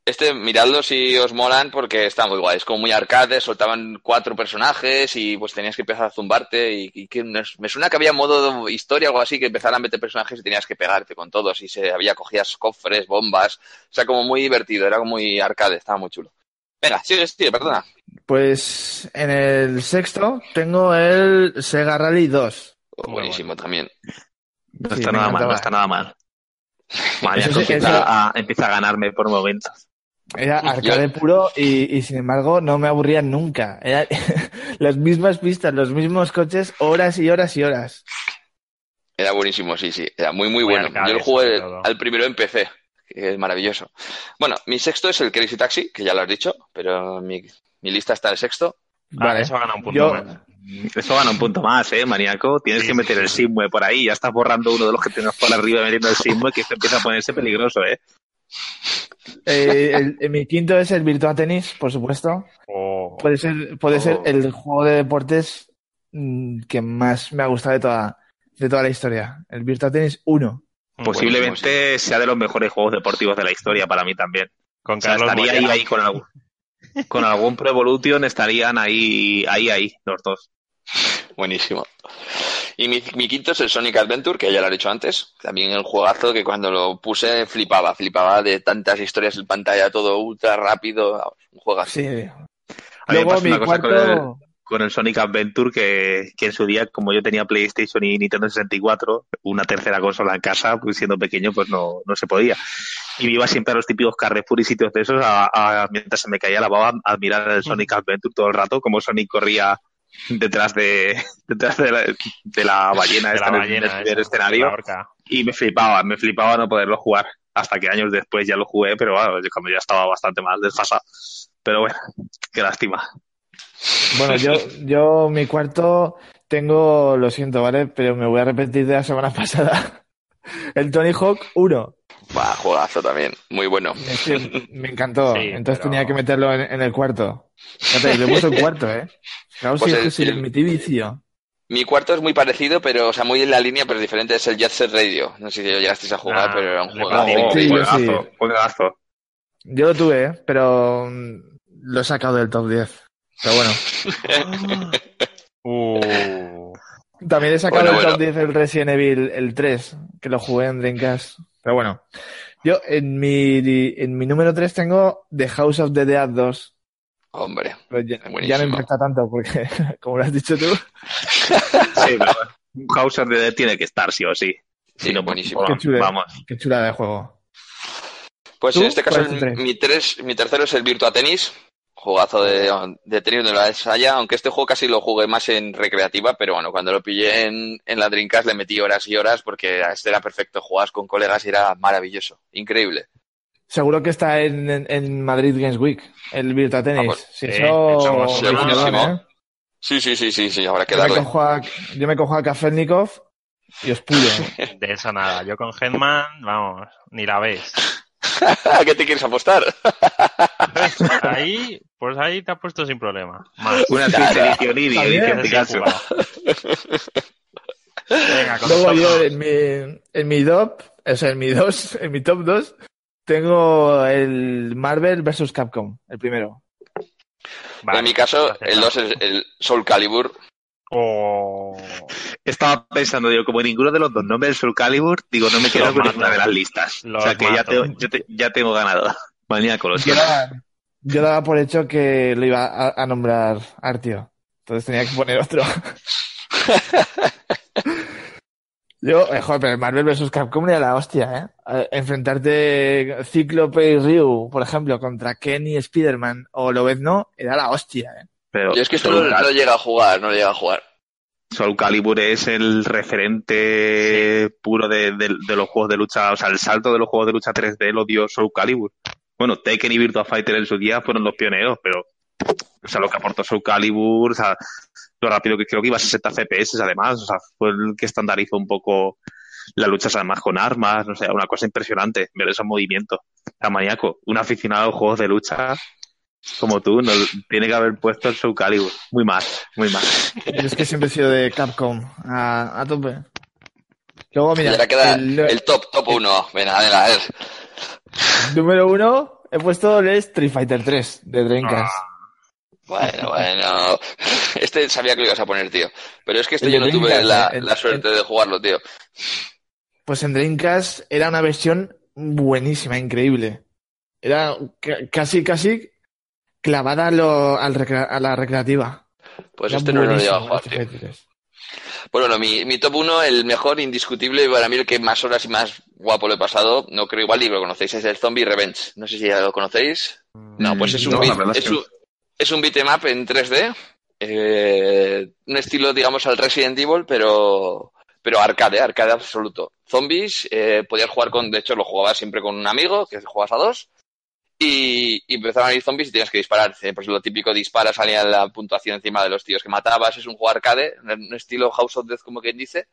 Este, miradlo si os molan porque está muy guay. Es como muy arcade, soltaban cuatro personajes y pues tenías que empezar a zumbarte y, y que me me suena que había modo de historia o algo así que empezaran a meter personajes y tenías que pegarte con todos y se había cogías cofres, bombas, o sea, como muy divertido, era como muy arcade, estaba muy chulo. Venga, sigue, sigue, perdona. Pues en el sexto tengo el Sega Rally 2. Oh, Muy buenísimo también. No Sí, está nada mal, no está nada mal. Maníaco Eso sí, empieza, eso- a, empieza a ganarme por momentos. Era arcade puro y, y, sin embargo no me aburría nunca. Era las mismas pistas, los mismos coches, horas y horas y horas. Era buenísimo, sí, sí, era muy, muy, Muy bueno. arcade, Yo lo jugué al primero en PC, que es maravilloso. Bueno, mi sexto es el Crazy Taxi, que ya lo has dicho, pero mi, mi lista está el sexto. Ah, Vale. eso gana un punto Yo, más. Eso gana un punto más, ¿eh, maníaco? Tienes que meter el sí. Simue por ahí. Ya estás borrando uno de los que tengas por arriba metiendo el Simue, que esto empieza a ponerse peligroso, ¿eh? Eh, el- el- mi quinto es el Virtua Tennis, por supuesto. Oh, Puede ser, puede ser Oh. el juego de deportes mm, que más me ha gustado de toda, de toda la historia. El Virtua Tennis 1. Posiblemente sea de los mejores juegos deportivos de la historia para mí también. Con O sea, estaría ahí, ahí con algún, con algún Pro Evolution, estarían ahí, ahí, ahí, los dos. Buenísimo. Y mi, mi quinto es el Sonic Adventure, que ya lo he dicho antes. También el juegazo que cuando lo puse flipaba, flipaba de tantas historias en pantalla, todo ultra rápido. Un juegazo. Sí. A mí me Luego pasa mi una cosa cuarto. con el Sonic Adventure que, que en su día, como yo tenía PlayStation y Nintendo 64, una tercera consola en casa, pues siendo pequeño, pues no, no se podía. Y me iba siempre a los típicos Carrefour y sitios de esos, a, a- mientras se me caía la baba, a admirar el Sonic Adventure todo el rato, como Sonic corría detrás de, detrás de la, de la ballena De esta la en el- en esa, escenario la y me flipaba, me flipaba no poderlo jugar. Hasta que años después ya lo jugué, pero bueno, yo cuando ya estaba bastante más desfasado. Pero bueno, qué lástima. Bueno, yo, yo mi cuarto tengo, lo siento, ¿vale? Pero me voy a repetir de la semana pasada. El Tony Hawk 1. Buah, juegazo también. Muy bueno. Es me encantó. Sí, Entonces pero- tenía que meterlo en, en el cuarto. Fíjate, lo he puesto en cuarto, ¿eh? Claro, Pues si, el- si le el- metí vicio. Mi cuarto es muy parecido, pero, o sea, muy en la línea, pero es diferente. Es el Jet Set Radio. No sé si lo llegasteis a jugar, Ah, pero era un juego sí, sí. juegazo, juegazo. Yo lo tuve, ¿eh? Pero mm, lo he sacado del top 10. Pero bueno. Uh, También he sacado Bueno, del top bueno. 10 el Resident Evil, el 3, que lo jugué en Dreamcast. Pero bueno. Yo en mi, en mi número 3 tengo The House of the Dead 2. Hombre. Pero ya, ya no impacta tanto porque, como lo has dicho tú, Sí, pero un House of the Dead tiene que estar, sí o sí. Sí, Si no, pues, buenísimo. Qué chulo. vamos. qué chula de juego. Pues ¿Tú? en este caso ¿Cuál es tu el- tres? mi, tres, mi tercero es el Virtua Tennis, jugazo de, de tenis de la Saya, aunque este juego casi lo jugué más en recreativa, pero bueno, cuando lo pillé en, en la Dreamcast le metí horas y horas porque este era perfecto, jugabas con colegas y era maravilloso, increíble. Seguro que está en, en, en Madrid Games Week, el Virtua Tennis. Ah, pues, si sí, eso, somos. ¿eh? Sí, sí, sí, sí, sí, habrá que Yo me, cojo a, yo me cojo a Kafelnikov y os pulo. de eso nada. Yo con Hetman, vamos, ni la ves. ¿A qué te quieres apostar? Ahí, pues ahí te has puesto sin problema. Más. Una edición y También. edición Picasso. Venga, con Luego top yo en mi, en mi top, o sea, en mi dos, en mi top 2, tengo el Marvel vs Capcom, el primero. Vale, en mi caso, aceptado. el 2 es el Soul Calibur. Oh, Estaba pensando yo, como ninguno de los dos no ve el Soul Calibur, digo, no me quedo Los con ninguna de las listas. Los o sea que ya, tengo- yo te- ya tengo ganado. Maníaco, lo siento. Yo daba por hecho que lo iba a, a nombrar Artio. Entonces tenía que poner otro. Yo, eh, joder, pero el Marvel vs Capcom era la hostia, ¿eh? Eh, Enfrentarte Cíclope y Ryu, por ejemplo, contra Ken y Spider-Man o Lobezno, era la hostia, ¿eh? Pero Yo es que esto no, no llega a jugar, no llega a jugar. Soul Calibur es el referente puro de, de- de los juegos de lucha, o sea, el salto de los juegos de lucha 3D lo dio Soul Calibur. Bueno, Tekken y Virtua Fighter en su día fueron los pioneros, pero o sea, lo que aportó Soul Calibur, o sea, lo rápido que creo que iba a 60 FPS además, o sea, fue el que estandarizó un poco las luchas además con armas, no sé, una cosa impresionante ver esos movimientos. A maníaco, un aficionado a los juegos de lucha como tú, no, tiene que haber puesto el Soul Calibur. Muy mal, muy mal. Yo es que siempre he sido de Capcom, a, a tope. Luego, mira, queda el, el top, top 1. Venga, venga, a ver. Número uno he puesto el Street Fighter 3 de Dreamcast. Bueno, bueno. Este sabía que lo ibas a poner, tío. Pero es que este El yo no tuve la, eh, el- la suerte de jugarlo, tío. Pues en Dreamcast era una versión buenísima, increíble. Era ca- casi, casi clavada a, lo- a la recreativa. Pues Era este no lo llegado a jugar, tío. 3. Bueno, no, mi, mi top 1, el mejor, indiscutible, y para mí el que más horas y más guapo lo he pasado, no creo igual y lo conocéis, es el Zombie Revenge. No sé si ya lo conocéis. No, pues es un, No, beat- es un, es un beat'em up en 3D. eh, un estilo, digamos, al Resident Evil, pero, pero arcade, arcade absoluto. Zombies, eh, podías jugar con, de hecho lo jugaba siempre con un amigo, que jugabas a dos. Y, y empezaron a ir zombies y tienes que disparar. Pues lo típico, dispara, salía la puntuación encima de los tíos que matabas. Es un juego arcade, un estilo House of Death, como quien dice,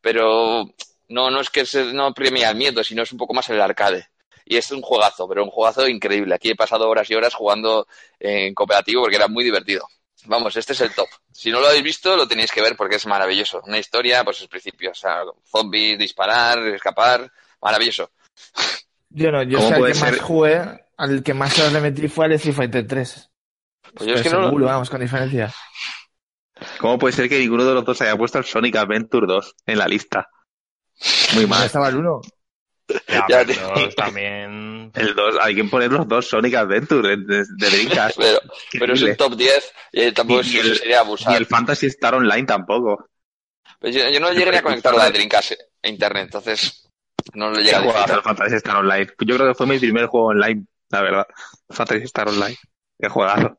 pero no, no es que se, no premia el miedo, sino es un poco más el arcade. Y es un juegazo, pero un juegazo increíble. Aquí he pasado horas y horas jugando en cooperativo porque era muy divertido. Vamos, este es el top. Si no lo habéis visto, lo tenéis que ver porque es maravilloso. Una historia, pues es principio. O sea, zombies, disparar, escapar. Maravilloso. Yo no, yo ¿Cómo sé al que más jugué, al que más horas le metí fue al Street Fighter 3. Pues yo es que no lo- vamos, con diferencia. ¿Cómo puede ser que ninguno de los dos haya puesto el Sonic Adventure 2 en la lista? Muy mal. estaba el uno. Ya, Ya, pero tío. también. El 2, hay que poner los dos Sonic Adventure de, de Dreamcast. Pero, pero es un Increíble. top 10 y tampoco Y- el- sería abusar. Y el Fantasy Star Online tampoco. Pues yo, yo no llegué a conectar la Dreamcast a internet, entonces no lo ¿Qué llegué a disfrutar. al Fantasy Star Online? Yo creo que fue mi primer juego online, la verdad. Fantasy Star Online. Qué juegazo.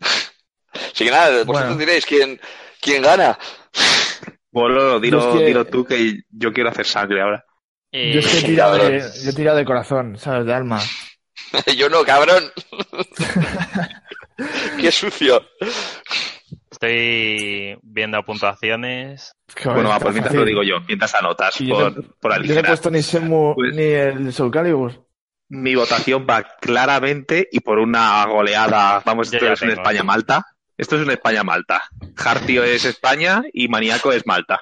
Así que nada, vosotros Bueno. diréis quién, quién gana. Bolo, dilo, que- dilo tú que yo quiero hacer sangre ahora. eh, Yo es que he tirado cabrón. de, yo he tirado de corazón, ¿sabes? De alma. yo no, cabrón. Qué sucio. Estoy viendo puntuaciones. Joder, bueno, va, pues mientras fácil. lo digo yo, mientras anotas Sí, yo por, no- por Yo no he aligerar. puesto ni Semu Pues- ni el Soul Calibur. Mi votación va claramente y por una goleada. Vamos, Yo esto es un tengo. España-Malta. Esto es un España-Malta. Hartio es España y Maníaco es Malta.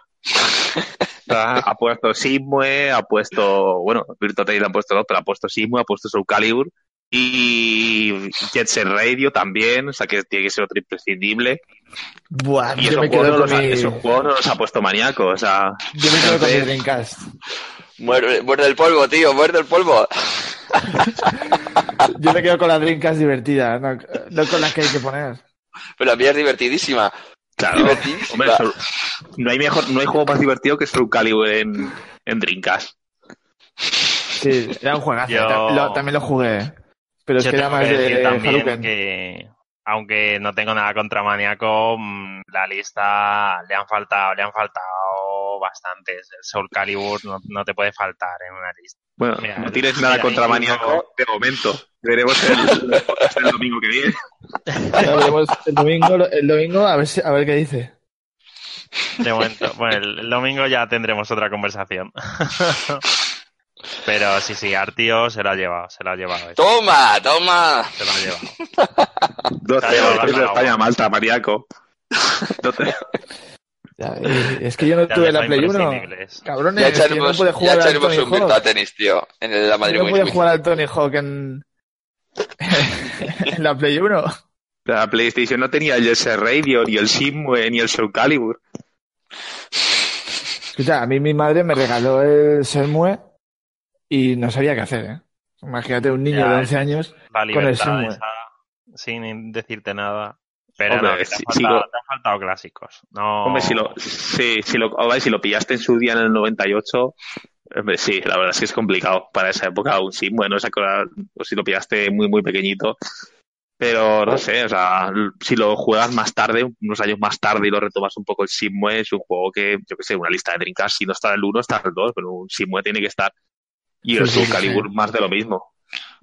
Ha puesto Simue, ha puesto, bueno, Virtua ha puesto no, pero ha puesto Simue, ha puesto Soul Calibur y Jet Set Radio también, o sea que tiene que ser otro imprescindible. Buah, Y yo esos me juegos, quedo no con los ha, mi, esos juegos no los ha puesto Maníaco, o sea, yo me quedo con mi entonces- Dreamcast. Muerde, muerde el polvo, tío, muerde el polvo. Yo me quedo con la Dreamcast divertida, no, no con la que hay que poner. Pero la mía es divertidísima. claro. Hombre, no hay mejor, no hay juego más divertido que Soul Calibur en, en Dreamcast. Sí, era un juegazo. Yo- lo- también lo jugué. Pero es que era más de Hadouken. que, aunque no tengo nada contra Maniaco, mm, la lista le han faltado, le han faltado bastantes. El Soul Calibur no, no te puede faltar en una lista. Bueno, Mira, no tienes nada mira, contra Maníaco de momento. Veremos el, el domingo que viene. Veremos el domingo, el domingo a ver, si- a ver qué dice. De momento, bueno, el, el domingo ya tendremos otra conversación. Pero sí, sí, Artio se lo ha llevado, se lo ha llevado. eso, Toma, toma. Se lo ha llevado. 12 Está llevado de. España, Malta, Maníaco. No te- Ya, y- es que yo no Ya tuve la Play 1. imprescindibles. Cabrones, Ya es que yo no echaremos, pude ya jugar al echaremos Tony un Hawk. tenis, tío, en la Madrid Yo no pude jugar al Tony Hawk en, en la Play 1. La PlayStation no tenía el Jet Set Radio, ni el Simue, ni el Soul Calibur. Escucha, a mí mi madre me regaló el Shenmue y no sabía qué hacer, ¿eh? Imagínate un niño Ya, de 11 años. Con el esa, sin decirte nada. Pero Hombre, no, te, si- han si faltado, lo- te han faltado clásicos. No, Hombre, si lo, sí, si lo, hombre, si lo pillaste en su día en el 98, hombre, sí, la verdad es que es complicado para esa época un Simue, ¿no? Esa cosa, o si lo pillaste muy, muy pequeñito. Pero no sé, o sea, si lo juegas más tarde, unos años más tarde y lo retomas un poco el Simue, es un juego que, yo que sé, una lista de Dreamcast, si no está el 1, está el 2, pero un Simue tiene que estar. Y el Sí, sí, Soul sí, Calibur sí. más de lo mismo.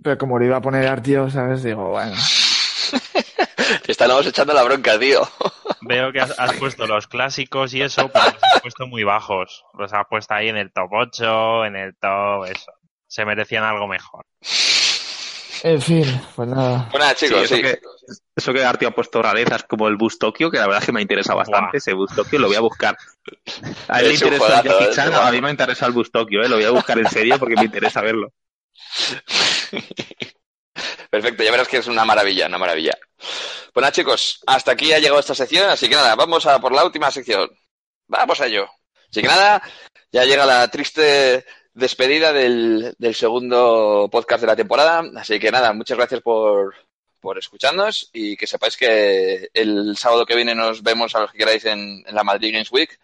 Pero como lo iba a poner Artio, ¿sabes? Digo, bueno. Te estamos echando la bronca, tío. Veo que has, has puesto los clásicos y eso, pero los has puesto muy bajos. Los has puesto ahí en el top 8, en el top, eso. Se merecían algo mejor. En fin, pues nada. Bueno, chicos, Sí, eso, sí. Que, eso que Arti ha puesto rarezas como el Bus Tokyo, que la verdad es que me interesa bastante Buah. ese Bus Tokyo, lo voy a buscar. A él le interesa el Jackie Chan, un a mí me interesa el Bus Tokyo, ¿eh? lo voy a buscar en serio porque me interesa verlo. Perfecto, ya verás que es una maravilla, una maravilla. Pues nada, chicos, hasta aquí ha llegado esta sección, así que nada, vamos a por la última sección. Vamos a ello. Así que nada, ya llega la triste despedida del, del segundo podcast de la temporada. Así que nada, muchas gracias por, por escucharnos y que sepáis que el sábado que viene nos vemos a los que queráis en, la Madrid Games Week.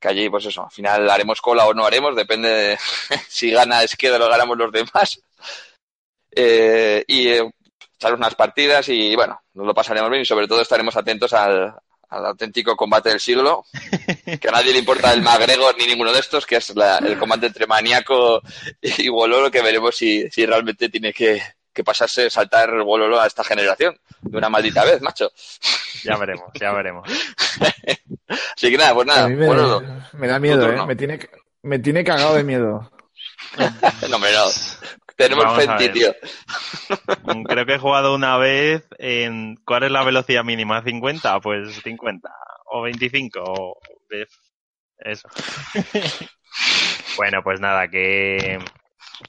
Que allí, pues eso, al final haremos cola o no haremos, depende de si gana o lo ganamos los demás. Eh, y eh, echar unas partidas y bueno, nos lo pasaremos bien y sobre todo estaremos atentos al, al auténtico combate del siglo, que a nadie le importa el McGregor ni ninguno de estos, que es la- el combate entre Maníaco y Wololo, que veremos si, si realmente tiene que, que pasase saltar Bololo a esta generación de una maldita vez, macho. Ya veremos, ya veremos. Así que nada, pues nada, A mí me, me da miedo, ¿eh? Me tiene, me tiene cagado de miedo. No, hombre, no. Tenemos Vamos fe en a ti, ver. tío. Mm, Creo que he jugado una vez en... ¿Cuál es la velocidad mínima? ¿50? Pues 50. O 25. O... de- Eso. bueno, pues nada, que...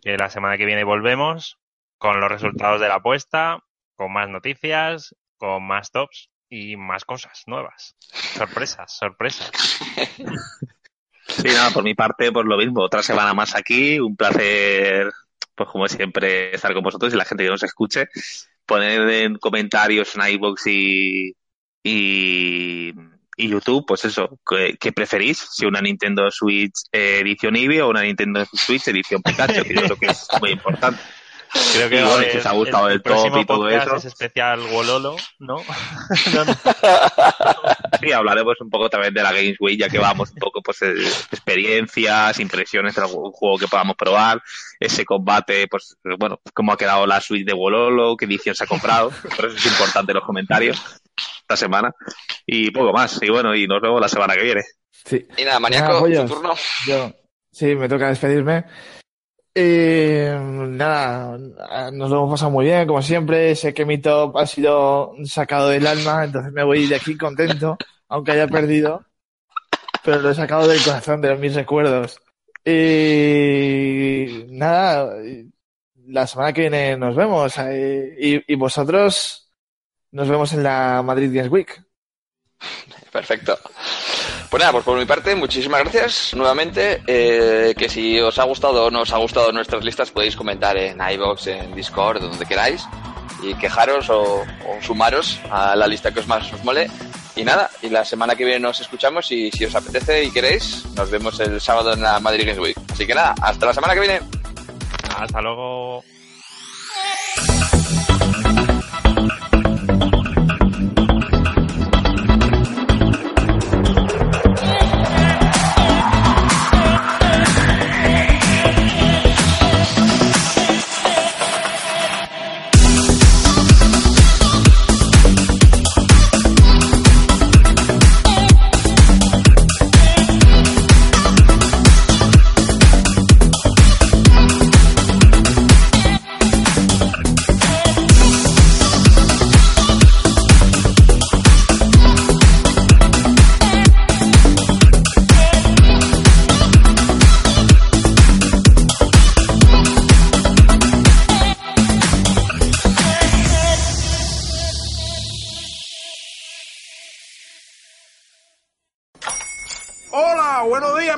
que la semana que viene volvemos con los resultados de la apuesta, con más noticias, con más tops y más cosas nuevas. Sorpresas, sorpresas. Sí, nada, por mi parte, pues lo mismo. Otra semana más aquí. Un placer, pues como siempre, estar con vosotros y la gente que nos escuche. Poner en comentarios en iVoox y, y, YouTube, pues eso, ¿qué, qué preferís? Si una Nintendo Switch eh, edición Eevee o una Nintendo Switch edición Pikachu, que yo creo que es muy importante. Creo que bueno, el- si os ha gustado el top y todo eso. es especial Wololo, ¿no? No, no. Sí, hablaremos un poco también de la Games Week, ya que vamos un poco, pues, eh, experiencias, impresiones de algún juego que podamos probar, ese combate, pues, bueno, cómo ha quedado la suite de Wololo, qué edición se ha comprado, por eso es importante los comentarios esta semana, y poco más, y bueno, y nos vemos la semana que viene. Sí. Y nada, maníaco, tu turno. Yo, sí, me toca despedirme. Eh, nada, nos lo hemos pasado muy bien, como siempre. Sé que mi top ha sido sacado del alma, entonces me voy de aquí contento, aunque haya perdido. Pero lo he sacado del corazón, de mis recuerdos. Y nada, la semana que viene nos vemos. eh, y, y vosotros nos vemos en la Madrid Games Week. Perfecto. Pues nada, pues por mi parte, muchísimas gracias nuevamente. eh, que si os ha gustado o no os ha gustado nuestras listas, podéis comentar en iVoox, en Discord, donde queráis, y quejaros o, o sumaros a la lista que os más os mole. Y nada, y la semana que viene nos escuchamos y si os apetece y queréis, nos vemos el sábado en la Madrid Games Week. Así que nada, hasta la semana que viene. Hasta luego.